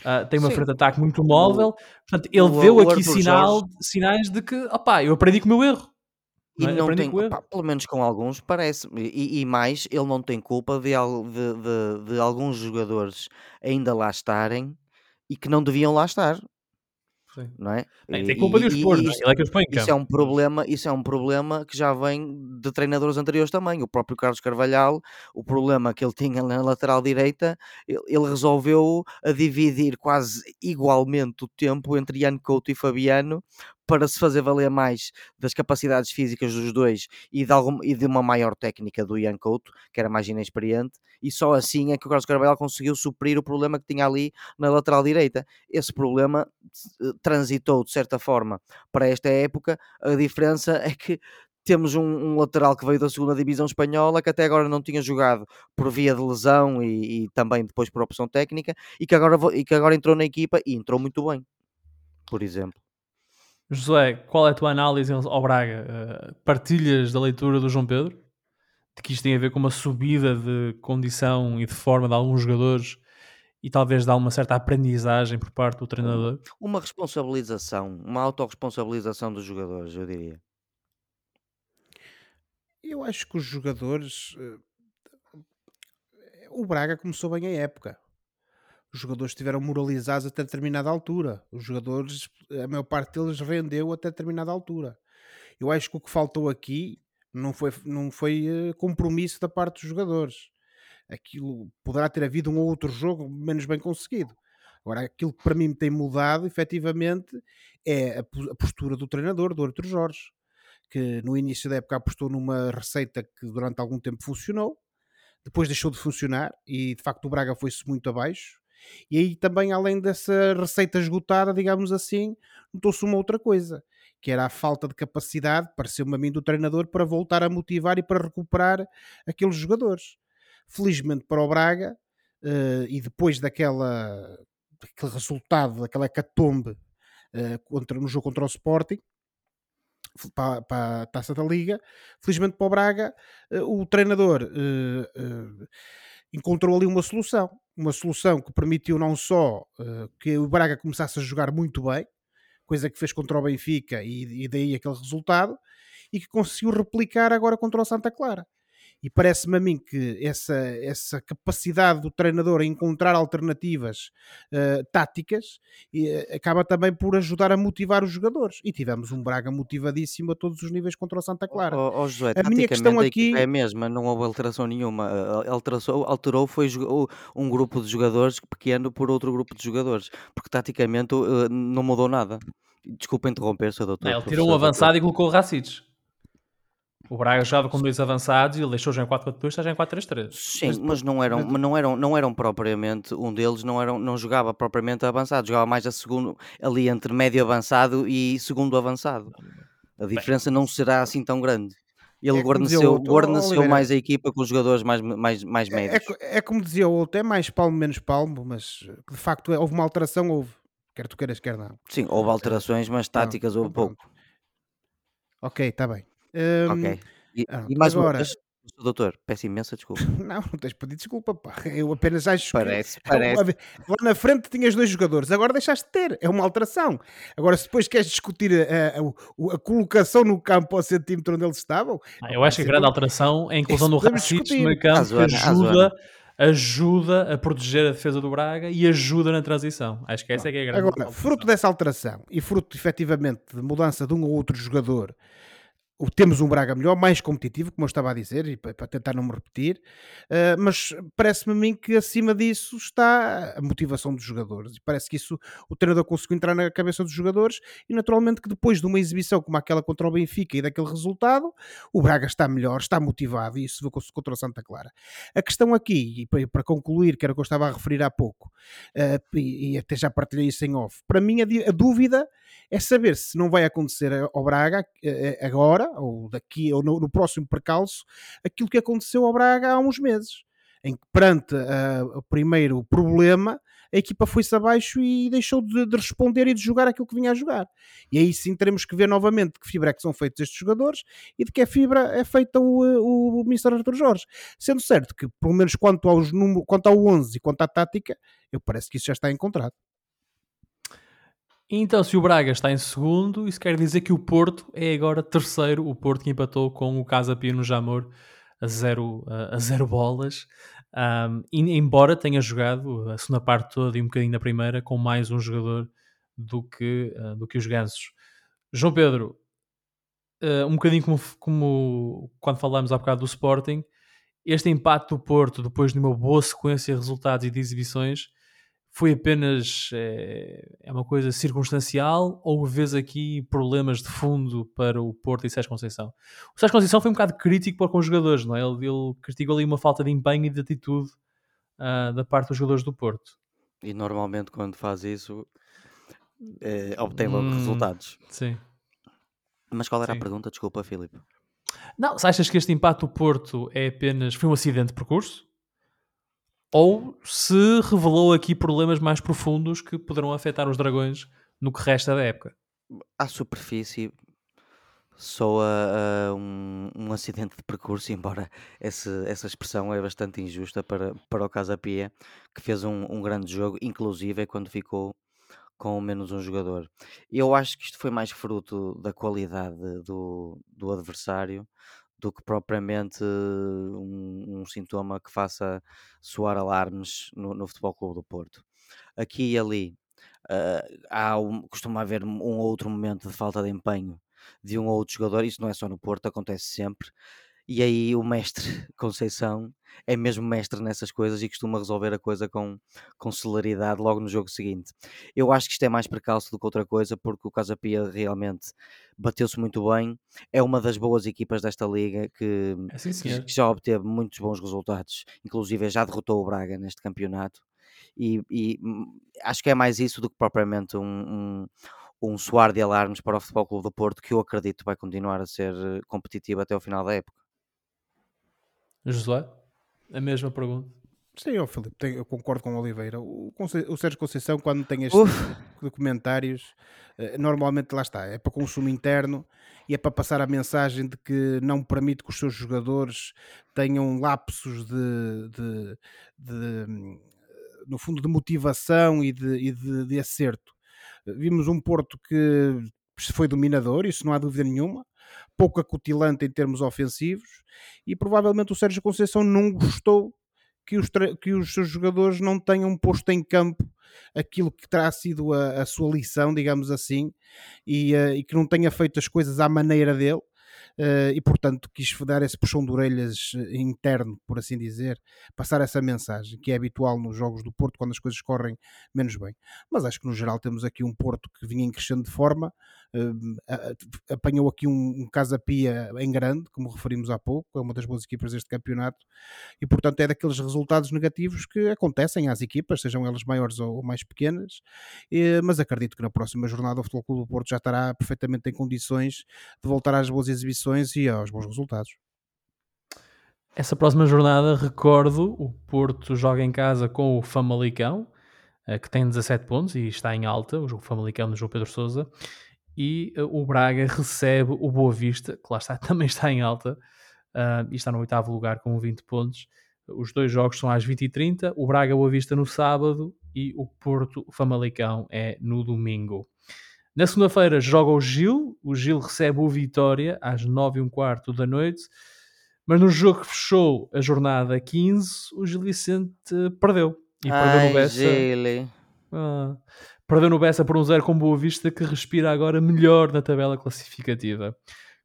uh, tem uma frente de ataque muito móvel. Portanto, ele o, deu o aqui sinal, Jorge... sinais de que, opá, eu aprendi com o meu erro. E não, não tem, opa, pelo menos com alguns, parece, e, e, mais, ele não tem culpa de, de, de, de alguns jogadores ainda lá estarem e que não deviam lá estar. Sim. Não é? Tem, tem culpa de os pôr, é? ele é que os põe Isso é um problema, isso é um problema que já vem de treinadores anteriores também. O próprio Carlos Carvalhal, o problema que ele tinha na lateral direita, ele, ele resolveu a dividir quase igualmente o tempo entre Ian Couto e Fabiano para se fazer valer mais das capacidades físicas dos dois e de, algum, e de uma maior técnica do Ian Couto, que era mais inexperiente, e só assim é que o Carlos Carvalho conseguiu suprir o problema que tinha ali na lateral direita. Esse problema eh, transitou de certa forma para esta época, a diferença [LAUGHS] é que temos um, um, lateral que veio da segunda divisão espanhola que até agora não tinha jogado por via de lesão e, e também depois por opção técnica e que, agora, e que agora entrou na equipa e entrou muito bem, por exemplo. José, qual é a tua análise ao Braga? Uh, partilhas da leitura do João Pedro? De que isto tem a ver com uma subida de condição e de forma de alguns jogadores e talvez dar uma certa aprendizagem por parte do treinador? Uma responsabilização, uma autorresponsabilização dos jogadores, eu diria. Eu acho que os jogadores. Uh, o Braga começou bem a época os jogadores estiveram moralizados até determinada altura. Os jogadores, a maior parte deles rendeu até determinada altura. Eu acho que o que faltou aqui não foi, não foi uh, compromisso da parte dos jogadores. Aquilo poderá ter havido um ou outro jogo menos bem conseguido. Agora, aquilo que para mim tem mudado, efetivamente, é a postura do treinador, do Arthur Jorge, que no início da época apostou numa receita que durante algum tempo funcionou, depois deixou de funcionar e de facto o Braga foi-se muito abaixo e aí também, além dessa receita esgotada, digamos assim, notou-se uma outra coisa, que era a falta de capacidade, pareceu-me a mim, do treinador para voltar a motivar e para recuperar aqueles jogadores. Felizmente para o Braga, uh, e depois daquela, daquele resultado, daquela hecatombe uh, contra, no jogo contra o Sporting, para, para, a taça da Liga. Felizmente para o Braga, uh, o treinador encontrou ali uma solução uma solução que permitiu não só uh, que o Braga começasse a jogar muito bem, coisa que fez contra o Benfica e, e daí aquele resultado, e que conseguiu replicar agora contra o Santa Clara. E parece-me a mim que essa, essa capacidade do treinador a encontrar alternativas uh, táticas uh, acaba também por ajudar a motivar os jogadores. E tivemos um Braga motivadíssimo a todos os níveis contra o Santa Clara. Oh, oh, Josué, a minha questão aqui é a mesma, não houve alteração nenhuma. Alterou, alterou foi um grupo de jogadores pequeno por outro grupo de jogadores, porque taticamente uh, não mudou nada. Desculpa interromper, Sr. Doutor. Não, ele tirou um avançado doutor. e colocou o Racites. O Braga jogava com dois avançados e ele deixou já em 4-4-2, está já em 4-3-3. Sim, mas, mas, não eram, mas não eram, não eram propriamente, um deles não, eram, não jogava propriamente avançado, jogava mais a segundo, ali entre médio avançado e segundo avançado. A diferença Bem, não será assim tão grande. Ele é guarneceu, guarneceu mais a equipa com os jogadores mais, mais, mais é, médios. É, é, como dizia o outro, é mais palmo, menos palmo, mas de facto é, houve uma alteração, houve. Quer tu queiras, quer não. Sim, houve alterações, mas táticas não, houve pouco. Ok, está bem. Um, ok. E, ah, e mais agora, uma vez, doutor, peço imensa desculpa. Não, [LAUGHS] não tens de pedir desculpa, pá. Eu apenas acho parece, que. Parece, parece. Lá na frente tinhas dois jogadores, agora deixaste de ter. É uma alteração. Agora, se depois queres discutir a, a, a colocação no campo ao centímetro onde eles estavam. Ah, eu acho que a grande alteração é a inclusão do Racic no meio campo, que ajuda ajuda a proteger a defesa do Braga e ajuda na transição. Acho que essa é, que é a grande Agora, alteração. fruto dessa alteração e fruto efetivamente de mudança de um ou outro jogador temos um Braga melhor, mais competitivo, como eu estava a dizer, e para tentar não me repetir, uh, mas parece-me a mim que acima disso está a motivação dos jogadores. E parece que isso o treinador conseguiu entrar na cabeça dos jogadores e naturalmente que depois de uma exibição como aquela contra o Benfica e daquele resultado, o Braga está melhor, está motivado e isso vê contra o Santa Clara. A questão aqui, e para concluir, que era o que eu estava a referir há pouco, uh, e, e, até já partilhei isso em off, para mim a, a dúvida é saber se não vai acontecer ao Braga uh, agora ou daqui, ou no, no próximo percalço, aquilo que aconteceu ao Braga há uns meses, em que perante uh, o primeiro problema, a equipa foi-se abaixo e deixou de, de, responder e de jogar aquilo que vinha a jogar. E aí sim teremos que ver novamente de que fibra é que são feitos estes jogadores e de que a fibra é feita o, o, o Mr. Arthur Jorge. Sendo certo que, pelo menos quanto, aos número, quanto ao 11 e quanto à tática, eu parece que isso já está encontrado. Então, se o Braga está em segundo, isso quer dizer que o Porto é agora terceiro. O Porto que empatou com o Casa Pia no Jamor a zero, a zero bolas. Um, embora tenha jogado a segunda parte toda e um bocadinho na primeira com mais um jogador do que, uh, do que os Gansos. João Pedro, uh, um bocadinho como, como quando falámos há bocado do Sporting, este empate do Porto, depois de uma boa sequência de resultados e de exibições, foi apenas é, é, uma coisa circunstancial ou vês aqui problemas de fundo para o Porto e Sérgio Conceição? O Sérgio Conceição foi um bocado crítico para com os jogadores, não é? Ele, ele criticou ali uma falta de empenho e de atitude uh, da parte dos jogadores do Porto. E normalmente quando faz isso é, obtém logo hum, resultados. Sim. Mas qual era sim. a pergunta? Desculpa, Filipe. Não, se achas que este empate do Porto é apenas foi um acidente de percurso? Ou se revelou aqui problemas mais profundos que poderão afetar os dragões no que resta da época. À superfície soa uh, um, um, acidente de percurso, [LAUGHS] embora esse, essa expressão é bastante injusta para, para o Casa Pia, que fez um, um grande jogo, inclusive é quando ficou com menos um jogador. Eu acho que isto foi mais fruto da qualidade do, do adversário do que propriamente um, um sintoma que faça soar alarmes no, no Futebol Clube do Porto. Aqui e ali uh, há um, costuma haver um outro momento de falta de empenho de um ou outro jogador, isso não é só no Porto, acontece sempre, e aí o mestre [LAUGHS] Conceição é mesmo mestre nessas coisas e costuma resolver a coisa com, com celeridade logo no jogo seguinte. Eu acho que isto é mais precalço do que outra coisa, porque o Casa Pia realmente bateu-se muito bem. É uma das boas equipas desta liga que, é que já obteve muitos bons resultados, inclusive já derrotou o Braga neste campeonato. E, e hum, acho que é mais isso do que propriamente um, um um soar de alarmes para o Futebol Clube do Porto que eu acredito vai continuar a ser eh, competitivo até o final da época. Josué, a mesma pergunta. Sim, eu, Filipe, eu concordo com o Oliveira. O, o Sérgio Conceição, quando tem estes documentários, eh, normalmente lá está, é para consumo interno e é para passar a mensagem de que não permite que os seus jogadores tenham lapsos de, de, de no fundo, de motivação e de, e de, de acerto. Vimos um Porto que foi dominador, isso não há dúvida nenhuma, pouco acutilante em termos ofensivos e provavelmente o Sérgio Conceição não gostou que os, que os seus jogadores não tenham posto em campo aquilo que terá sido a, a sua lição, digamos assim, e, uh, e, que não tenha feito as coisas à maneira dele. Uh, e portanto quis dar esse puxão de orelhas interno, por assim dizer, passar essa mensagem que é habitual nos jogos do Porto quando as coisas correm menos bem. Mas acho que no geral temos aqui um Porto que vinha em crescendo de forma, apanhou aqui um, um Casa Pia em grande, como referimos há pouco, é uma das boas equipas deste campeonato, e portanto é daqueles resultados negativos que acontecem às equipas, sejam elas maiores ou, mais pequenas, mas acredito que na próxima jornada o Futebol Clube do Porto já estará perfeitamente em condições de voltar às boas exibições e aos bons resultados. Essa próxima jornada, recordo, o Porto joga em casa com o Famalicão, eh, que tem 17 pontos e está em alta, o Famalicão do João Pedro Sousa, e eh, o Braga recebe o Boa Vista, que lá está, [LAUGHS] também está em alta, uh, e está no oitavo lugar com 20 pontos. Os dois jogos são às 20h30, o Braga Boa Vista no sábado e o Porto Famalicão é no domingo. Na segunda-feira joga o Gil, o Gil recebe o Vitória às 9h15 da noite. Mas no jogo que fechou a jornada 15, o Gil Vicente perdeu. E Ai, perdeu no Bessa. Ah, perdeu no Bessa por um zero com Boa Vista, que respira agora melhor na tabela classificativa.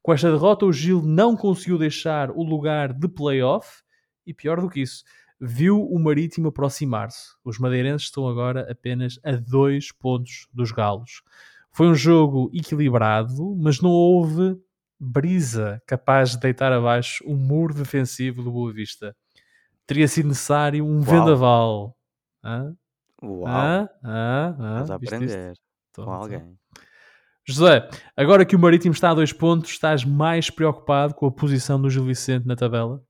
Com esta derrota, o Gil não conseguiu deixar o lugar de playoff e, pior do que isso, viu o Marítimo aproximar-se. Os madeirenses estão agora apenas a dois pontos dos galos. Foi um jogo equilibrado, mas não houve brisa capaz de deitar abaixo o muro defensivo do Boa Vista. Teria sido necessário um Uau. vendaval. Hã? Uau! Hã? Hã? Hã? Estás a aprender com alguém. José, agora que o Marítimo está a dois pontos, estás mais preocupado com a posição do Gil Vicente na tabela?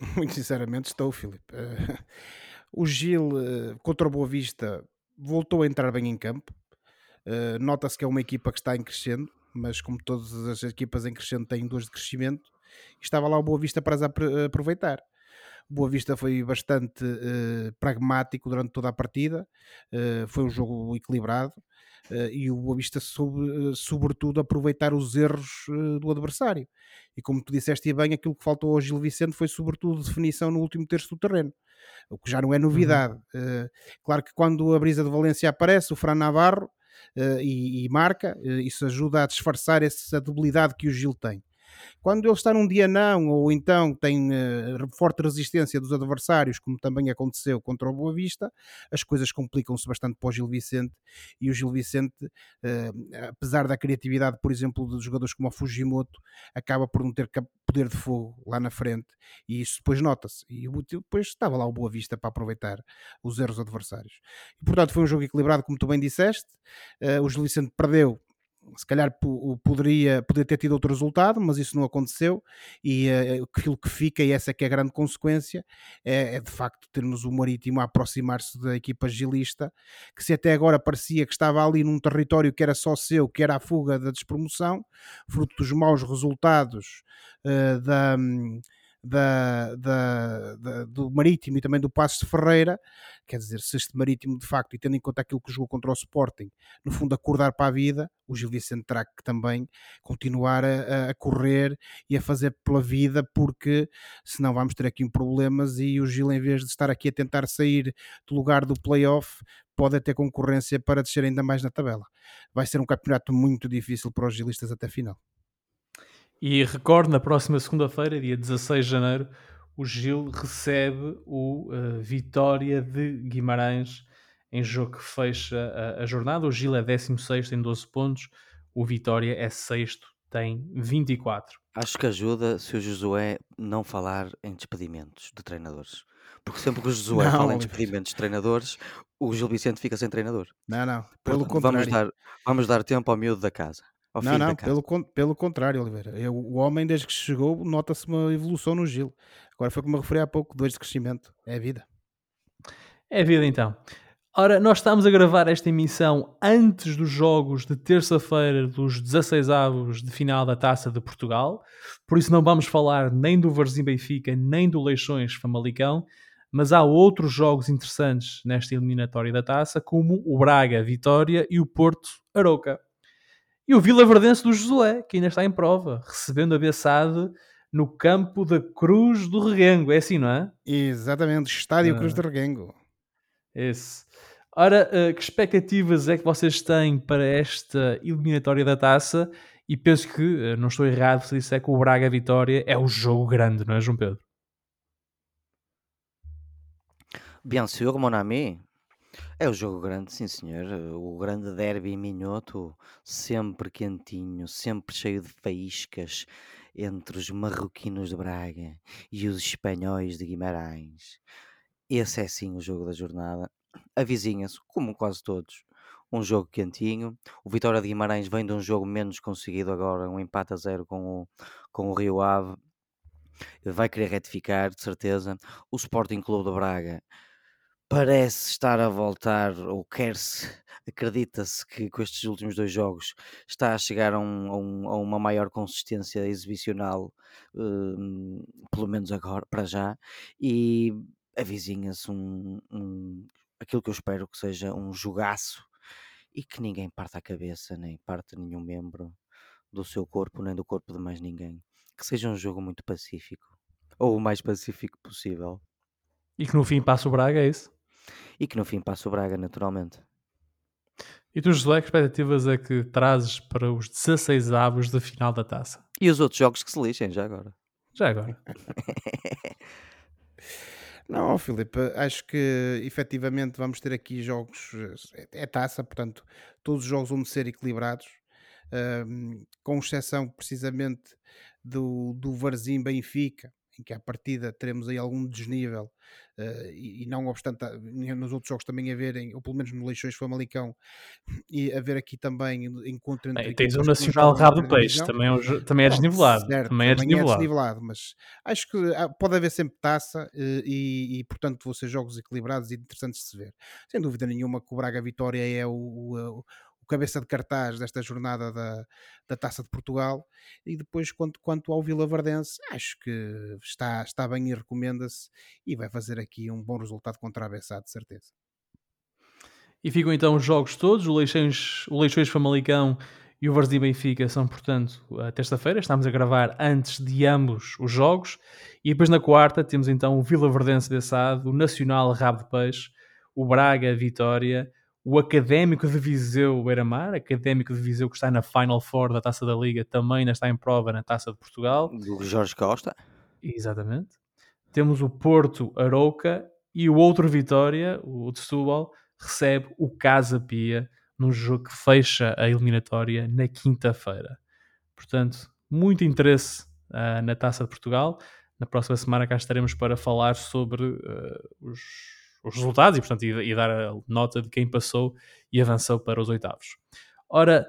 [LAUGHS] Muito sinceramente estou, Filipe. Uh, [LAUGHS] o Gil, uh, contra o Boa Vista, voltou a entrar bem em campo. Uh, Nota-se que é uma equipa que está em crescendo mas como todas as equipas em crescendo têm duas de crescimento, estava lá o Boa Vista para as aproveitar. O Boa Vista foi bastante uh, pragmático durante toda a partida, uh, foi um jogo equilibrado uh, e o Boa Vista soube, sobretudo, aproveitar os erros do adversário. E como tu disseste bem, aquilo que faltou ao Gil Vicente foi, sobretudo, definição no último terço do terreno, o que já não é novidade. Uhum. claro que quando a brisa de Valência aparece, o Fran Navarro e, e, marca, isso ajuda a disfarçar essa debilidade que o Gil tem. Quando ele está num dia não, ou então tem uh, forte resistência dos adversários, como também aconteceu contra o Boa Vista, as coisas complicam-se bastante para o Gil Vicente e o Gil Vicente, uh, apesar da criatividade, por exemplo, de jogadores como o Fujimoto, acaba por não ter poder de fogo lá na frente e isso depois nota-se. E depois estava lá o Boa Vista para aproveitar os erros adversários. E, portanto, foi um jogo equilibrado, como tu bem disseste. Uh, o Gil Vicente perdeu se calhar poderia, poderia ter tido outro resultado, mas isso não aconteceu e uh, aquilo que fica, e essa é que é a grande consequência, é, é de facto termos o Marítimo a aproximar-se da equipa gilista, que se até agora parecia que estava ali num território que era só seu, que era a fuga da despromoção, fruto dos maus resultados uh, da... Um, da, da, da, do Marítimo e também do Passos de Ferreira, quer dizer, se este Marítimo de facto, e tendo em conta aquilo que jogou contra o Sporting, no fundo acordar para a vida, o Gil Vicente terá que também continuar a, a correr e a fazer pela vida, porque senão vamos ter aqui problemas e o Gil, em vez de estar aqui a tentar sair do lugar do playoff, pode ter concorrência para descer ainda mais na tabela. Vai ser um campeonato muito difícil para os gilistas até a final. E recordo, na próxima segunda-feira, dia 16 de janeiro, o Gil recebe o uh, Vitória de Guimarães em jogo que fecha a, a, jornada. O Gil é 16 tem 12 pontos, o Vitória é 6 tem 24. Acho que ajuda se o Josué não falar em despedimentos de treinadores. Porque sempre que o Josué não, fala em despedimentos de treinadores, o Gil Vicente fica sem treinador. Não, não. Pelo Portanto, contrário. Vamos dar, vamos dar tempo ao miúdo da casa não, não, pelo, pelo contrário, Oliveira. Eu, o homem, desde que chegou, nota-se uma evolução no Gil. Agora foi como eu referi há pouco, dois de crescimento. É a vida. É a vida então. Ora, nós estamos a gravar esta emissão antes dos jogos de terça-feira dos 16 avos de final da Taça de Portugal, por isso não vamos falar nem do Varzim Benfica, nem do Leixões Famalicão, mas há outros jogos interessantes nesta eliminatória da Taça, como o Braga Vitória e o Porto Aroca. E o Vila Verdense do Josué, que ainda está em prova, recebendo a Bessade no campo da Cruz do Reguengo. É assim, não é? Exatamente, Estádio ah. Cruz do Reguengo. Esse. Ora, uh, que expectativas é que vocês têm para esta eliminatória da taça? E penso que, uh, não estou errado se disser que o Braga Vitória é o jogo grande, não é, João Pedro? Bien sûr, mon ami. É o jogo grande, sim senhor. O grande derby minhoto, sempre quentinho, sempre cheio de faíscas entre os marroquinos de Braga e os espanhóis de Guimarães. Esse é sim o jogo da jornada. Avizinha-se, como quase todos, um jogo quentinho. O Vitória de Guimarães vem de um jogo menos conseguido agora, um empate a zero com o, com o Rio Ave. Vai querer retificar, de certeza. O Sporting Clube de Braga parece estar a voltar, ou quer-se, acredita-se que com estes últimos dois jogos está a chegar a, um, a, um, a uma maior consistência exibicional, hum, pelo menos agora, para já, e avizinha-se um, um, aquilo que eu espero que seja um jogaço e que ninguém parta a cabeça, nem parte nenhum membro do seu corpo, nem do corpo de mais ninguém. Que seja um jogo muito pacífico, ou o mais pacífico possível. E que no fim passa o Braga, é isso? E que no fim passa o Braga, naturalmente. E tu, José, que expectativas é que trazes para os 16 avos da final da taça? E os outros jogos que se lixem, já agora. Já agora. [LAUGHS] Não, Filipe, acho que efetivamente vamos ter aqui jogos, é, é taça, portanto, todos os jogos vão ser equilibrados, um, com exceção precisamente do, do Varzim Benfica, em que à partida teremos aí algum desnível uh, e, e, não obstante nos outros jogos também haverem, ou pelo menos no Leixões Famalicão, e haver aqui também encontro entre. É, tens o Nacional Rabo do Peixe, também é, também é desnivelado. Certo, também é desnivelado. é desnivelado. Mas acho que pode haver sempre taça uh, e, e, portanto, vão ser jogos equilibrados e interessantes de se ver. Sem dúvida nenhuma que o Braga Vitória é o, o o cabeça de cartaz desta jornada da, da Taça de Portugal. E depois, quanto, quanto ao Vila Verdense, acho que está, está bem e recomenda-se e vai fazer aqui um bom resultado contra a Bessá, de certeza. E ficam então os jogos todos, o Leixões, o Leixões Famalicão e o Varzim Benfica são, portanto, a terça-feira. Estamos a gravar antes de ambos os jogos. E depois na quarta temos então o Vila Verdense Bessado, o Nacional Rabo de Peixe, o Braga Vitória, o Académico de Viseu Beira-Mar, Académico de Viseu que está na Final Four da Taça da Liga, também ainda está em prova na Taça de Portugal. Do Jorge Costa. Exatamente. Temos o Porto Arouca e o outro Vitória, o de Setúbal, recebe o Casa Pia num jogo que fecha a eliminatória na quinta-feira. Portanto, muito interesse uh, na Taça de Portugal. Na próxima semana cá estaremos para falar sobre uh, os os resultados e, portanto, e, e, dar a nota de quem passou e avançou para os oitavos. Ora,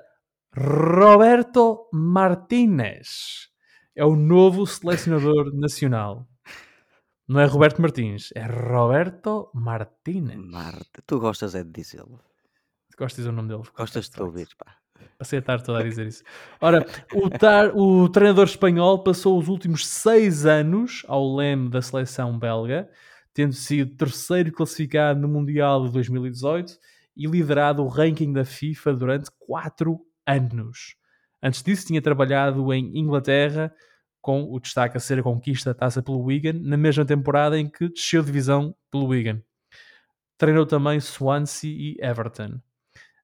Roberto Martínez é o novo selecionador [LAUGHS] nacional. Não é Roberto Martins, é Roberto Martínez. Marte, tu gostas é de dizê-lo. Gostas de dizer o nome dele. Gostas de ouvir, pá. Passei a tarde toda a dizer isso. Ora, o, tar, o treinador espanhol passou os últimos seis anos ao leme da seleção belga tendo sido terceiro classificado no Mundial de 2018 e liderado o ranking da FIFA durante quatro anos. Antes disso, tinha trabalhado em Inglaterra, com o destaque a ser a conquista da taça pelo Wigan, na mesma temporada em que desceu divisão pelo Wigan. Treinou também Swansea e Everton.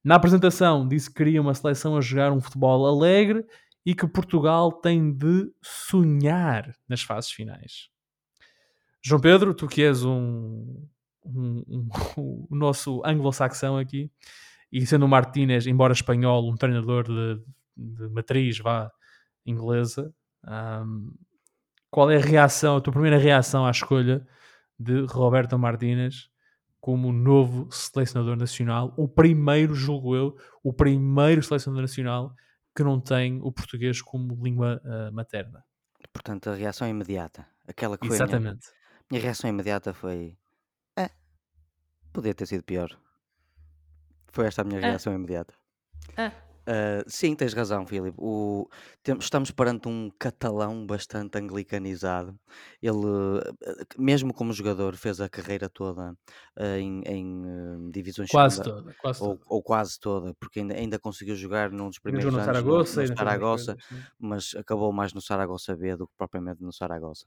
Na apresentação, disse que queria uma seleção a jogar um futebol alegre e que Portugal tem de sonhar nas fases finais. João Pedro, tu que és um, um, um [LAUGHS] o nosso anglo-saxão aqui, e sendo o Martínez, embora espanhol, um treinador de, de matriz vá inglesa, qual é a reação, a tua primeira reação à escolha de Roberto Martínez como novo selecionador nacional, o primeiro, julgo eu, o primeiro selecionador nacional que não tem o português como língua uh, materna. Portanto, a reação é imediata. Aquela que Exatamente. Minha reação imediata foi: É, podia ter sido pior. Foi esta a minha É, reação imediata. é. Uh, sim, tens razão, Filipe. O, estamos perante um catalão bastante anglicanizado. Ele, uh, mesmo como jogador, fez a carreira toda uh, em, em divisões Quase toda, quase ou, toda. ou quase toda, porque ainda, ainda conseguiu jogar num dos primeiros no anos no, Saragossa no Saragossa, mas acabou mais no Saragossa B do que propriamente no Saragossa.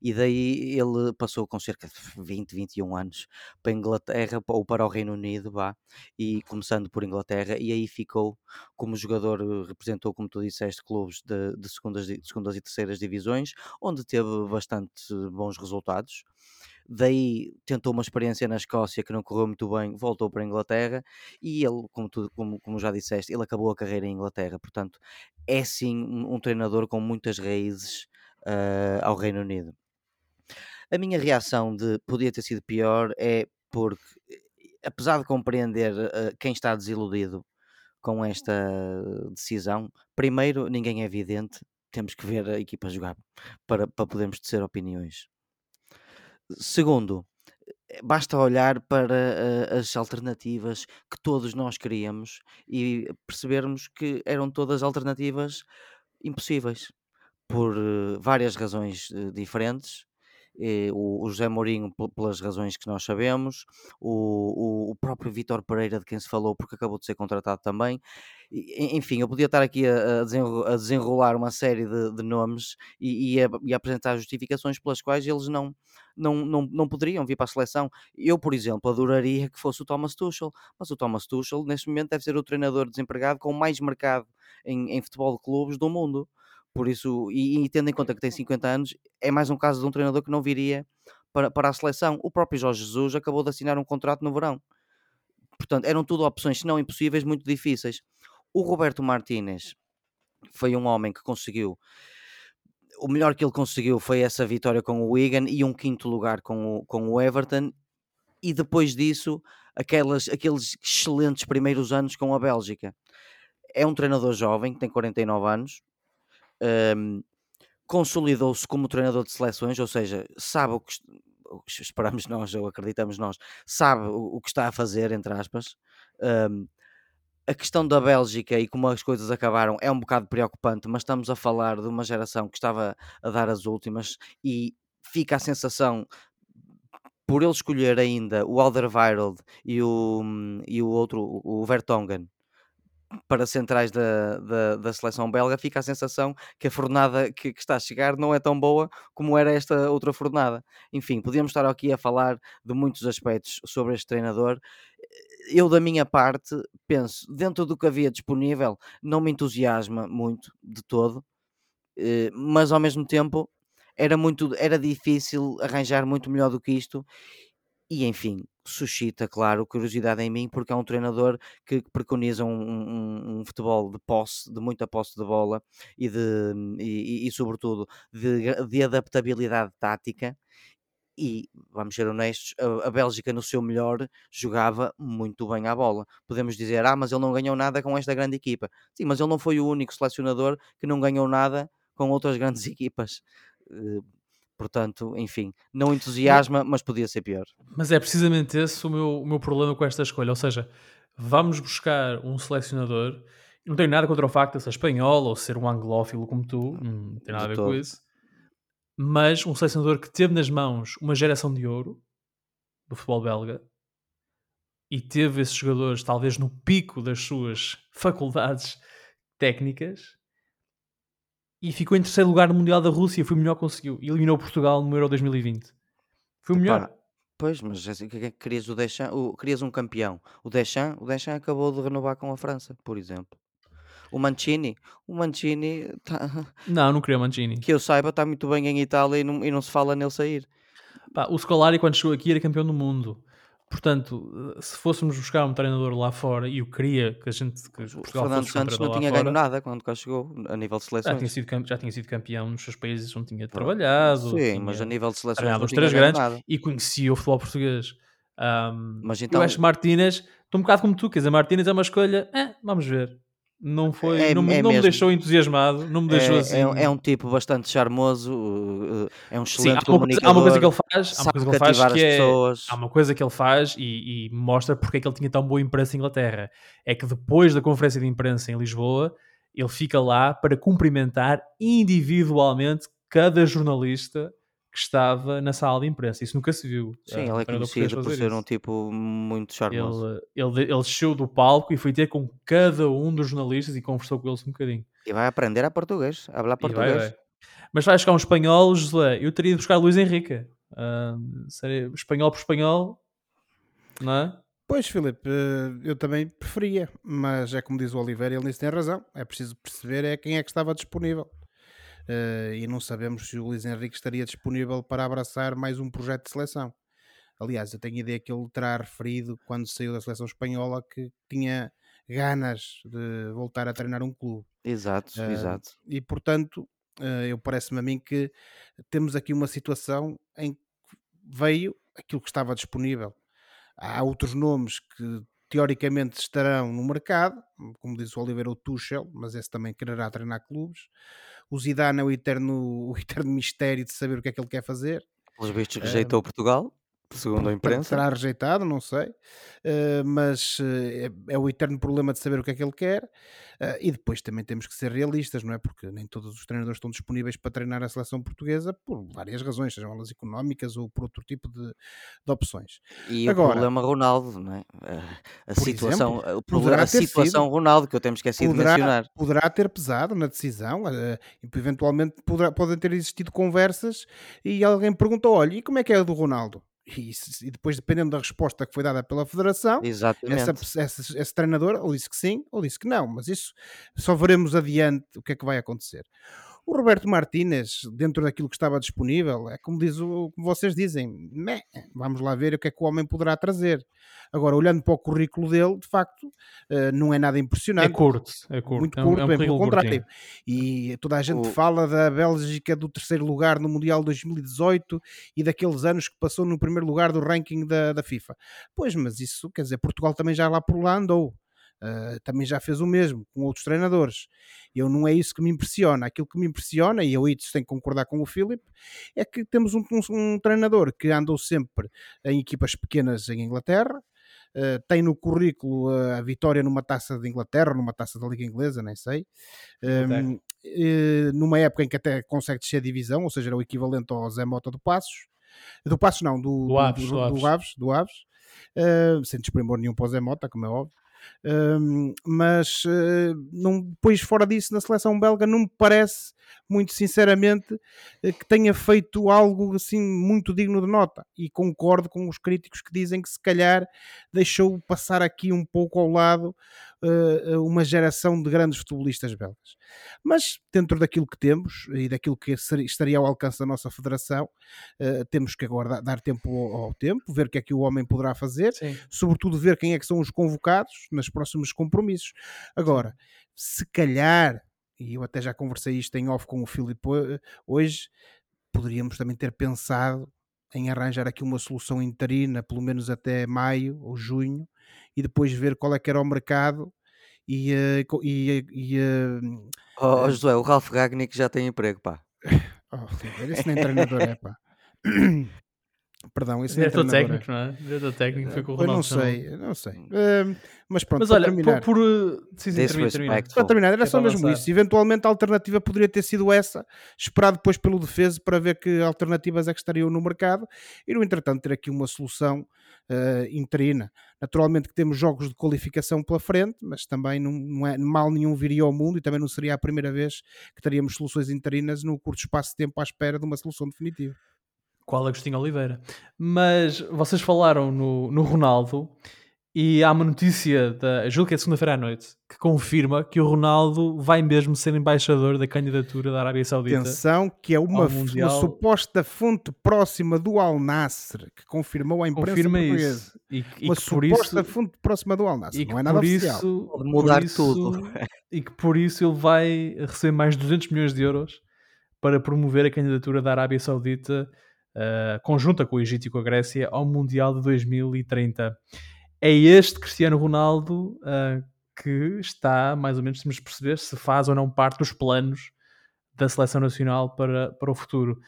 E daí ele passou com cerca de 20, 21 anos para a Inglaterra ou para o Reino Unido, vá, e começando por Inglaterra, e aí ficou como jogador eh, representou, como tu disseste, clubes de, de, segundas, de segundas e terceiras divisões, onde teve bastante bons resultados. daí tentou uma experiência na Escócia que não correu muito bem, voltou para a Inglaterra e ele, como, tu, como, como já disseste, ele acabou a carreira em Inglaterra, portanto é sim um, um treinador com muitas raízes uh, ao Reino Unido. A minha reação de podia ter sido pior é porque, apesar de compreender uh, quem está desiludido com esta decisão, primeiro, ninguém é evidente, temos que ver a equipa jogar para, para podermos tecer opiniões. Segundo, eh, basta olhar para uh, as alternativas que todos nós queríamos e percebermos que eram todas alternativas impossíveis por uh, várias razões uh, diferentes eh, o, José Mourinho pelas razões que nós sabemos, o, o, o próprio Vitor Pereira de quem se falou porque acabou de ser contratado também. E, enfim, eu podia estar aqui a, a desenrolar uma série de, de nomes e, e, a, e, a, apresentar justificações pelas quais eles não, não, não, não poderiam vir para a seleção. Eu, por exemplo, adoraria que fosse o Thomas Tuchel, mas o Thomas Tuchel neste momento deve ser o treinador desempregado com mais mercado em, em futebol de clubes do mundo. Por isso, e, e, tendo em conta que tem 50 anos, é mais um caso de um treinador que não viria para, para a seleção. O próprio Jorge Jesus acabou de assinar um contrato no verão. Portanto, eram tudo opções, se não impossíveis, muito difíceis. O Roberto Martínez foi um homem que conseguiu. O melhor que ele conseguiu foi essa vitória com o Wigan e um quinto lugar com o, com o Everton. E depois disso, aquelas, aqueles excelentes primeiros anos com a Bélgica. É um treinador jovem, tem 49 anos, um, consolidou-se como treinador de seleções, ou seja, sabe o que esperamos [LAUGHS] nós ou acreditamos nós, sabe o, o que está a fazer, entre aspas. Um, a questão da Bélgica e como as coisas acabaram é um bocado preocupante, mas estamos a falar de uma geração que estava a dar as últimas e fica a sensação por ele escolher ainda o Alderweireld e o, e o outro, o Vertonghen, para centrais da, da, da, seleção belga, fica a sensação que a fornada que, que, está a chegar não é tão boa como era esta outra fornada. Enfim, podíamos estar aqui a falar de muitos aspectos sobre este treinador. Eu, da minha parte, penso, dentro do que havia disponível, não me entusiasma muito de todo, eh, mas ao mesmo tempo era muito era difícil arranjar muito melhor do que isto e enfim, suscita, claro, curiosidade em mim, porque é um treinador que preconiza um, um, um futebol de posse, de muita posse de bola e, de, e, e sobretudo, de, de, adaptabilidade tática. E vamos ser honestos, a, Bélgica no seu melhor jogava muito bem à bola. Podemos dizer, ah, mas ele não ganhou nada com esta grande equipa. Sim, mas ele não foi o único selecionador que não ganhou nada com outras grandes [LAUGHS] equipas. Portanto, enfim, não entusiasma, mas podia ser pior. Mas é precisamente esse o meu, o meu problema com esta escolha. Ou seja, vamos buscar um selecionador. Não tenho nada contra o facto de ser espanhol ou ser um anglófilo como tu, não tem nada a ver com isso. Mas um selecionador que teve nas mãos uma geração de ouro do futebol belga e teve esses jogadores talvez no pico das suas faculdades técnicas e ficou em terceiro lugar no Mundial da Rússia. Foi o melhor que conseguiu. E eliminou Portugal no Euro 2020. Foi o melhor. Pois, mas assim, que, que querias o Deschamps, o, querias um campeão. O Deschamps, o Deschamps acabou de renovar com a França, por exemplo. O Mancini, o Mancini tá, [LAUGHS] Não, não queria o Mancini. que eu saiba está muito bem em Itália e não, e não se fala nele sair. Pá, o Scolari quando chegou aqui era campeão do mundo. Portanto, se fôssemos buscar um treinador lá fora, e eu queria que a gente. Que o Fernando Santos não tinha ganho nada quando cá chegou, a nível de seleções. Já tinha, sido, já tinha sido campeão nos seus países onde tinha trabalhado. Sim, tinha mas a nível de seleções. Não os três grandes nada. e conhecia o futebol português. Um, mas então... Eu acho que Martínez, estou um bocado como tu, quer dizer, Martínez é uma escolha, eh, vamos ver não foi é, não, é não me deixou entusiasmado não me deixou é, assim. é, é, um tipo bastante charmoso uh, é um excelente Sim, há, uma coisa, há uma coisa que ele faz há uma coisa que ele faz que é, há uma coisa que ele faz e, e, mostra porque é que ele tinha tão boa imprensa em Inglaterra. É que depois da conferência de imprensa em Lisboa ele fica lá para cumprimentar individualmente cada jornalista que estava na sala de imprensa. Isso nunca se viu. Sim, ele é conhecido por ser isso. um tipo muito charmoso. Ele, ele, ele desceu do palco e foi ter com cada um dos jornalistas e conversou com eles um bocadinho. E vai aprender a português, a falar português. Vai, vai. Mas vai buscar um espanhol, José. Eu teria de buscar Luís Henrique. Uh, seria espanhol por espanhol, não é? Pois, Filipe, eh, eu também preferia, mas é como diz o Oliveira, ele nisso tem razão. É preciso perceber é quem é que estava disponível. Uh, e não sabemos se o Luís Henrique estaria disponível para abraçar mais um projeto de seleção. Aliás, eu tenho a ideia que ele terá referido quando saiu da seleção espanhola que tinha ganas de voltar a treinar um clube. Exato, uh, exato. E portanto, uh, eu parece-me a mim que temos aqui uma situação em que veio aquilo que estava disponível. Há outros nomes que teoricamente estarão no mercado, como diz o Oliveira, o Tuchel, mas esse também quererá treinar clubes. O Zidane é o eterno, [LAUGHS] o eterno mistério de saber o que é que ele quer fazer. Pelos vistos rejeitou uh, Portugal segundo a imprensa. Será rejeitado, não sei, uh, mas uh, é, é, o eterno problema de saber o que é que ele quer. Uh, e depois também temos que ser realistas, não é? Porque nem todos os treinadores estão disponíveis para treinar a seleção portuguesa por várias razões, sejam elas económicas ou por outro tipo de, de opções. E Agora, o problema Ronaldo, não é? A, situação, exemplo, o a situação sido, Ronaldo, que eu temos esquecido poderá, de mencionar. Poderá ter pesado na decisão, eventualmente poderá, podem ter existido conversas e alguém perguntou: olha, e como é que é a do Ronaldo? E, e, depois, dependendo da resposta que foi dada pela Federação, essa, essa, esse treinador ou disse que sim ou disse que não, mas isso só veremos adiante o que é que vai acontecer. O Roberto Martínez, dentro daquilo que estava disponível, é como, diz o, como vocês dizem, meh, vamos lá ver o que é que o homem poderá trazer. Agora, olhando para o currículo dele, de facto, uh, não é nada impressionante. É curto, é curto. Muito curto, é um, é um pelo contrário. E toda a gente o... fala da Bélgica do terceiro lugar no Mundial 2018 e daqueles anos que passou no primeiro lugar do ranking da, da FIFA. Pois, mas isso, quer dizer, Portugal também já lá por lá andou. Uh, também já fez o mesmo com outros treinadores. Eu não é isso que me impressiona. Aquilo que me impressiona, e eu isso tenho que concordar com o Filipe, é que temos um, um, um, treinador que andou sempre em equipas pequenas em Inglaterra, uh, tem no currículo uh, a vitória numa taça de Inglaterra, numa taça da Liga Inglesa, nem sei. Um, numa época em que até consegue descer a divisão, ou seja, era o equivalente ao Zé Mota do Passos. Do Passos não, do, do Aves, do, do, do Aves, do Aves. Uh, sem desprimor nenhum para o Zé Mota, como é óbvio mas uh, não, depois fora disso na seleção belga não me parece muito sinceramente eh, que tenha feito algo assim muito digno de nota. E concordo com os críticos que dizem que se calhar deixou passar aqui um pouco ao lado uh, uma geração de grandes futebolistas belgas mas dentro daquilo que temos e daquilo que estaria ao alcance da nossa federação uh, temos que agora dar tempo ao, ao, tempo, ver o que é que o homem poderá fazer, Sim. sobretudo ver quem é que são os convocados nos próximos compromissos agora, se calhar e eu até já conversei isto em off com o Filipe hoje, poderíamos também ter pensado em arranjar aqui uma solução interina, pelo menos até maio ou junho, e depois ver qual é que era o mercado e... Eh, e, e, uh, oh, José, o Ralf Ragnick já tem emprego, pá. [LAUGHS] Oh, esse nem treinador é, pá. [LAUGHS] Perdão, esse diretor técnico, não é? Diretor técnico foi com o Ronaldo. Eu não sei, não sei. Uh, mas pronto, mas olha, terminar, por, por... Sim, sim, termina. para terminar, era é só mesmo isso. Eventualmente a alternativa poderia ter sido essa, esperar depois pelo defesa para ver que alternativas é que estariam no mercado e no entretanto ter aqui uma solução uh, interina. Naturalmente que temos jogos de qualificação pela frente, mas também não, não é mal nenhum viria ao mundo e também não seria a primeira vez que teríamos soluções interinas no curto espaço de tempo à espera de uma solução definitiva. Qual Agostinho Oliveira. Mas vocês falaram no, no Ronaldo e há uma notícia, da, julgo que é segunda-feira à noite, que confirma que o Ronaldo vai mesmo ser embaixador da candidatura da Arábia Saudita. Atenção, que é uma, uma suposta fonte próxima do Al Nasser, que confirmou a imprensa confirma portuguesa. Isso. E, e uma suposta isso, fonte próxima do Al Nasser, não é nada oficial. Isso, Pode mudar isso, tudo. [LAUGHS] E que por isso ele vai receber mais de 200 milhões de euros para promover a candidatura da Arábia Saudita uh, conjunta com o Egito e com a Grécia ao Mundial de 2030. É este Cristiano Ronaldo uh, que está, mais ou menos, temos de perceber se faz ou não parte dos planos da seleção nacional para, para o futuro.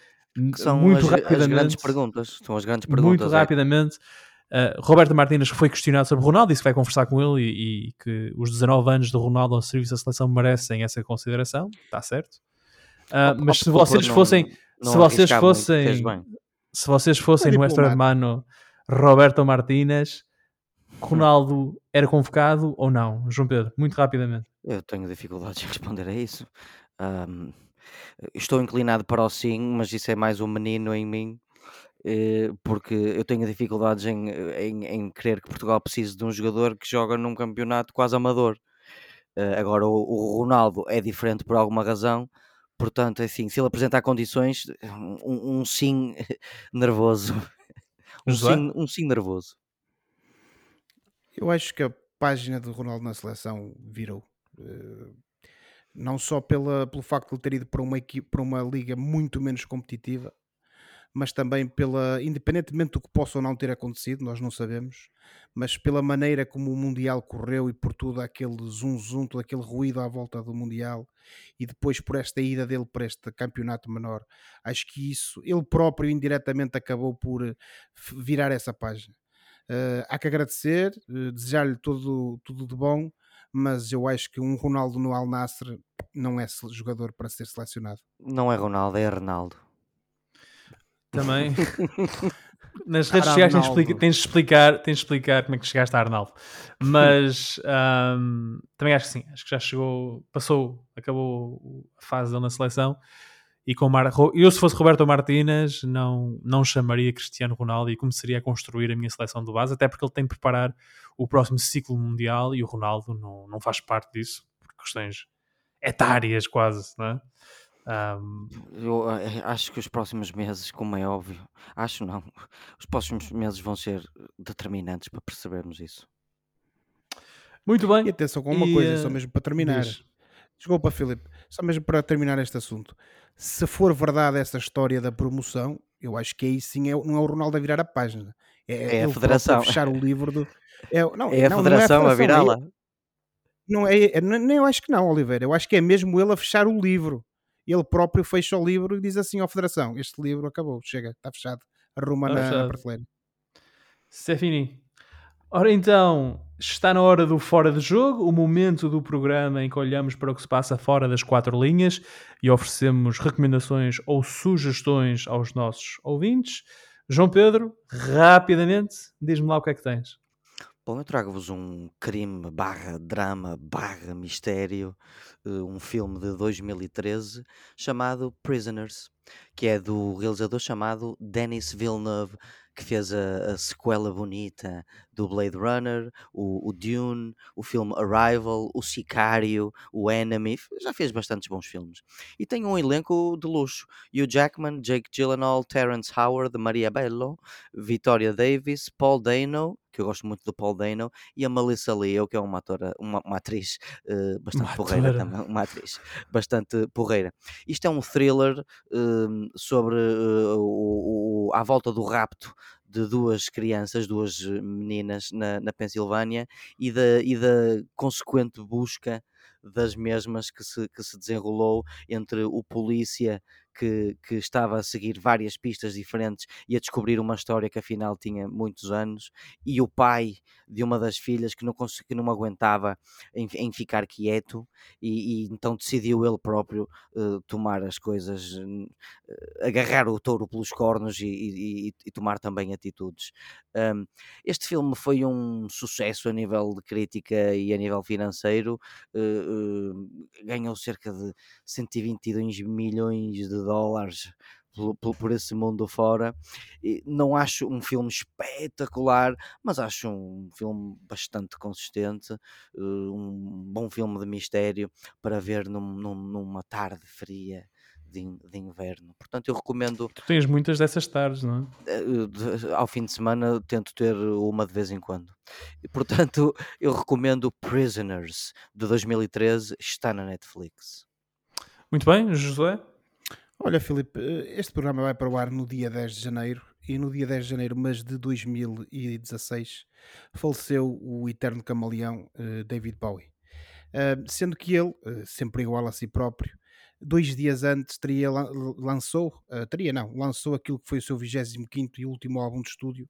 São muito as, rapidamente, as grandes perguntas. São as grandes perguntas. Muito é. rapidamente. Uh, Roberto Martínez foi questionado sobre Ronaldo, disse que vai conversar com ele e, e, que os 19 anos de Ronaldo ao serviço da seleção merecem essa consideração, está certo. Uh, mas se vocês fossem, se vocês fossem se vocês fossem no extra mano Roberto Martínez, Ronaldo era convocado ou não? João Pedro, muito rapidamente. Eu tenho dificuldades [LAUGHS] em responder a isso. Um, estou inclinado para o sim, mas isso é mais um menino em mim, eh, porque eu tenho dificuldades em, em, em crer que Portugal precise de um jogador que joga num campeonato quase amador. Eh, agora, o, o Ronaldo é diferente por alguma razão, portanto, é assim, se ele apresentar condições, um, um sim [LAUGHS] nervoso. Um sim, um sim nervoso. Eu acho que a página do Ronaldo na seleção virou. Uh, não só pela, pelo facto de ele ter ido para uma, equipe, para uma liga muito menos competitiva, mas também pela, independentemente do que possa ou não ter acontecido, nós não sabemos, mas pela maneira como o Mundial correu e por tudo aquele zum zum, todo aquele ruído à volta do Mundial e depois por esta ida dele para este campeonato menor, acho que isso, ele próprio indiretamente acabou por eh, virar essa página. Uh, há que agradecer, uh, desejar-lhe tudo, tudo de bom, mas eu acho que um Ronaldo no Al Nassr não é jogador para ser selecionado. Não é Ronaldo, é Ronaldo. Também. [LAUGHS] Nas redes sociais tens, tens, de explicar, tens de explicar como é que chegaste a Arnaldo. Mas [LAUGHS] um, também acho que sim, acho que já chegou, passou, acabou a fase dele na seleção. E com Mar... eu, se fosse Roberto Martínez, não, não chamaria Cristiano Ronaldo e começaria a construir a minha seleção de base, até porque ele tem de preparar o próximo ciclo mundial e o Ronaldo não, não faz parte disso, por questões etárias quase, não é? Um... Eu eh, acho que os próximos meses, como é óbvio, acho não, os próximos meses vão ser determinantes para percebermos isso. Muito bem. E atenção com uma e, coisa, só mesmo para terminar. Diz. Desculpa, Filipe, só mesmo para terminar este assunto. Se for verdade essa história da promoção, eu acho que aí sim é, não é o Ronaldo a virar a página. É, é a federação. A fechar o livro do. É, não, é a não, federação, não é a, federação a virá-la. Não é, é, não, eu acho que não, Oliveira. Eu acho que é mesmo ele a fechar o livro ele próprio fecha o livro e diz assim à Federação: Este livro acabou, chega, está fechado, arruma está na, fechado. na prateleira. Ora então, está na hora do fora de jogo, o momento do programa em que olhamos para o que se passa fora das quatro linhas e oferecemos recomendações ou sugestões aos nossos ouvintes. João Pedro, rapidamente, diz-me lá o que é que tens. Bom, eu trago-vos um crime barra drama barra mistério, eh, um filme de 2013 chamado Prisoners, que é do realizador chamado Denis Villeneuve, que fez a, a sequela bonita do Blade Runner, o, o, Dune, o filme Arrival, o Sicário, o Enemy, já fez bastantes bons filmes. E tem um elenco de luxo: Hugh Jackman, Jake Gyllenhaal, Terrence Howard, Maria Bello, Victoria Davis, Paul Dano, que eu gosto muito do Paul Dano, e a Melissa Leo, que é uma atora, uma, uma atriz uh, bastante uma porreira também, uma atriz bastante porreira. Isto é um thriller uh, sobre uh, o, o, à volta do rapto de duas crianças, duas meninas na, na Pensilvânia e da, e da consequente busca das mesmas que se, que se desenrolou entre o polícia que, que estava a seguir várias pistas diferentes e a descobrir uma história que afinal tinha muitos anos, e o pai de uma das filhas que não, que não aguentava em, em ficar quieto, e, e, então decidiu ele próprio uh, tomar as coisas, uh, agarrar o touro pelos cornos e, e, e tomar também atitudes. Um, este filme foi um sucesso a nível de crítica e a nível financeiro, uh, ganhou cerca de 122 milhões de dólares por, por, esse mundo fora. E não acho um filme espetacular, mas acho um filme bastante consistente, eh, um bom filme de mistério para ver num, num, numa tarde fria. De, de, inverno. Portanto, eu recomendo. Tu tens muitas dessas tardes, não é? Eh, ao fim de semana tento ter uma de vez em quando. E, portanto, eu recomendo Prisoners de 2013, está na Netflix. Muito bem, José. Olha, Filipe, eh, este programa vai para o ar no dia 10 de janeiro e no dia 10 de janeiro, mas de 2016, faleceu o eterno camaleão uh, David Bowie. Uh, sendo que ele, sempre igual a si próprio, dois dias antes teria lançou, teria não, lançou aquilo que foi o seu 25 e último álbum de estúdio,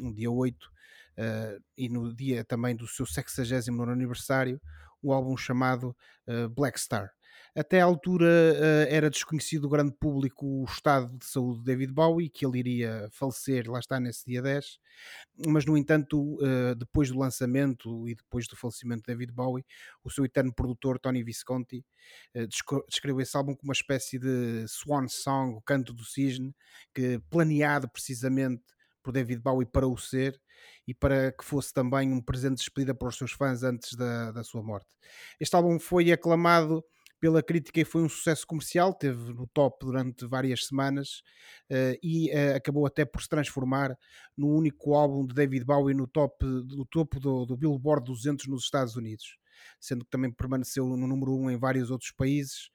um dia 8, e no dia também do seu 69 aniversário, o álbum chamado Black Star. Até à altura uh, era desconhecido do grande público o estado de saúde de David Bowie, que ele iria falecer, lá está, nesse dia 10. Mas, no entanto, uh, depois do lançamento e depois do falecimento de David Bowie, o seu eterno produtor, Tony Visconti, uh, descreveu esse álbum como uma espécie de swan song, o canto do cisne, que planeado precisamente por David Bowie para o ser e para que fosse também um presente de despedida para os seus fãs antes da, da sua morte. Este álbum foi aclamado pela crítica e foi um sucesso comercial, teve no top durante várias semanas uh, e uh, acabou até por se transformar no único álbum de David Bowie no, top, no topo do, do Billboard 200 nos Estados Unidos, sendo que também permaneceu no número 1 um em vários outros países.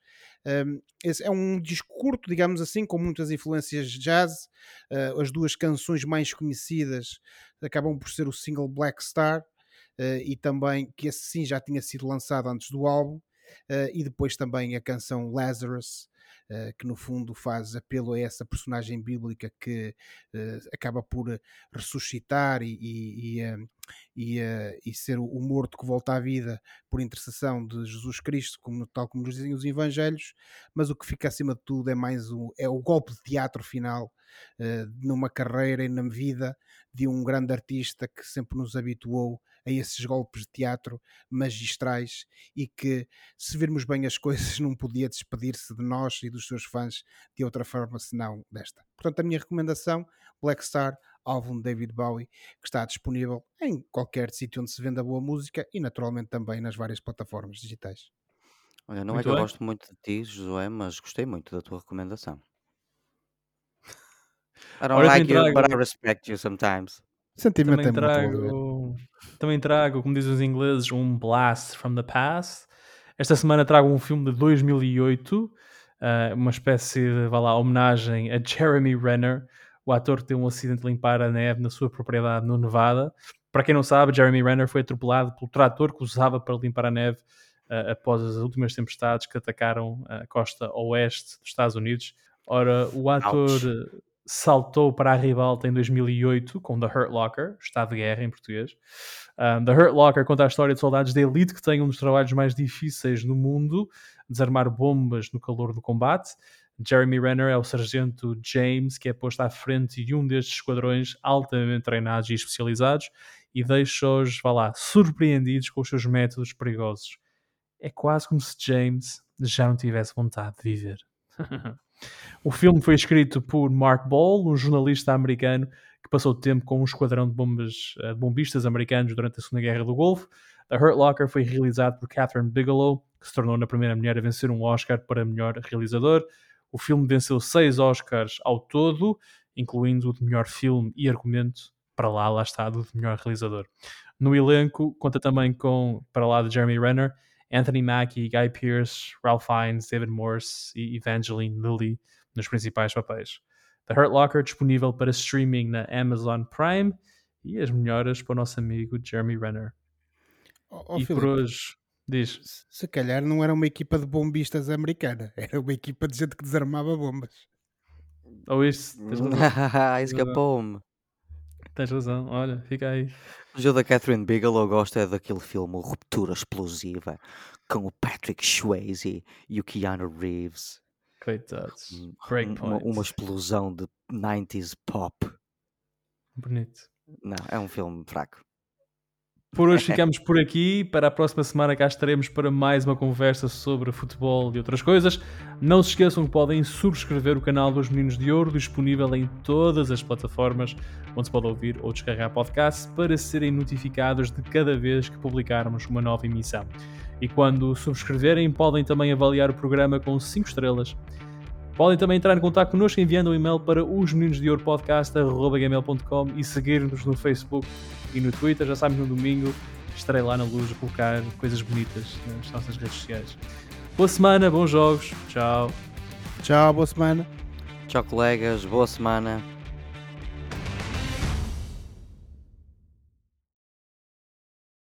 Um, esse é um disco curto, digamos assim, com muitas influências de jazz. Uh, as duas canções mais conhecidas acabam por ser o single Black Star uh, e também que esse sim já tinha sido lançado antes do álbum. Uh, e depois também a canção Lazarus, uh, que no fundo faz apelo a essa personagem bíblica que uh, acaba por ressuscitar e, e, e, e, ser o morto que volta à vida por intercessão de Jesus Cristo, como, tal como nos dizem os Evangelhos, mas o que fica acima de tudo é mais o, é o golpe de teatro final numa carreira e na vida de um grande artista que sempre nos habituou a esses golpes de teatro magistrais e que, se virmos bem as [LAUGHS] coisas, não podia despedir-se de nós e dos seus fãs de outra forma senão desta. Portanto, a minha recomendação, Black Star, álbum de David Bowie, que está disponível em qualquer sítio onde se venda boa música e naturalmente também nas várias plataformas digitais. Olha, não é muito é que bem. eu gosto muito de ti, Josué, mas gostei muito da tua recomendação. [LAUGHS] I don't Olha, like you, but I respect you sometimes. Sentimento também é trago, também trago, como dizem os ingleses, um blast from the past. Esta semana trago um filme de 2008, uh, eh, uma espécie de, vá lá, homenagem a Jeremy Renner, o ator que teve um acidente de limpar a neve na sua propriedade no Nevada. Para quem não sabe, Jeremy Renner foi atropelado pelo trator que usava para limpar a neve uh, após as últimas tempestades que atacaram a costa oeste dos Estados Unidos. Ora, o ator Ouch saltou para a ribalta em 2008 com The Hurt Locker, Estado de Guerra em português. Um, The Hurt Locker conta a história de soldados da elite que têm um dos trabalhos mais difíceis no mundo, desarmar bombas no calor do combate. Jeremy Renner é o sargento James, que é posto à frente de um destes esquadrões altamente treinados e especializados e deixa-os, vá lá, surpreendidos com os seus métodos perigosos. É quase como se James já não tivesse vontade de viver. [LAUGHS] O filme foi escrito por Mark Ball, um jornalista americano que passou tempo com um esquadrão de, bombas, eh, bombistas americanos durante a Segunda Guerra do Golfo. The Hurt Locker foi realizado por Catherine Bigelow, que se tornou a primeira mulher a vencer um Oscar para melhor realizador. O filme venceu seis Oscars ao todo, incluindo o de melhor filme e argumento, para lá, lá está, do de melhor realizador. No elenco, conta também com, para lá de Jeremy Renner, Anthony Mackie, Guy Pearce, Ralph Fiennes, David Morse e Evangeline Lilly nos principais papéis. The Hurt Locker disponível para streaming na Amazon Prime e as melhoras para o nosso amigo Jeremy Renner. Oh, oh, e Filipe, por hoje, diz. Se calhar não era uma equipa de bombistas americana, [LAUGHS] era uma equipa de gente que desarmava bombas. Ou isso. [LAUGHS] Escapou-me. Tens razão, olha, fica aí. Mas eu da Catherine Bigelow gosto é daquele filme Ruptura Explosiva com o Patrick Swayze e o Keanu Reeves. Coitados. Uma, uma explosão de 90s pop. Bonito. Não, é um filme fraco. Por hoje ficamos por aqui. Para a próxima semana cá estaremos para mais uma conversa sobre futebol e outras coisas. Não se esqueçam que podem subscrever o canal dos Meninos de Ouro, disponível em todas as plataformas onde se pode ouvir ou descarregar podcast, para serem notificados de cada vez que publicarmos uma nova emissão. E quando subscreverem, podem também avaliar o programa com 5 estrelas. Podem também entrar em contato connosco enviando um e-mail para os meninos de ouro podcast.gmail.com e seguir-nos no Facebook e no Twitter. Já sabem, no domingo estarei lá na luz a colocar coisas bonitas nas nossas redes sociais. Boa semana, bons jogos. Tchau. Tchau, boa semana. Tchau, colegas. Boa semana.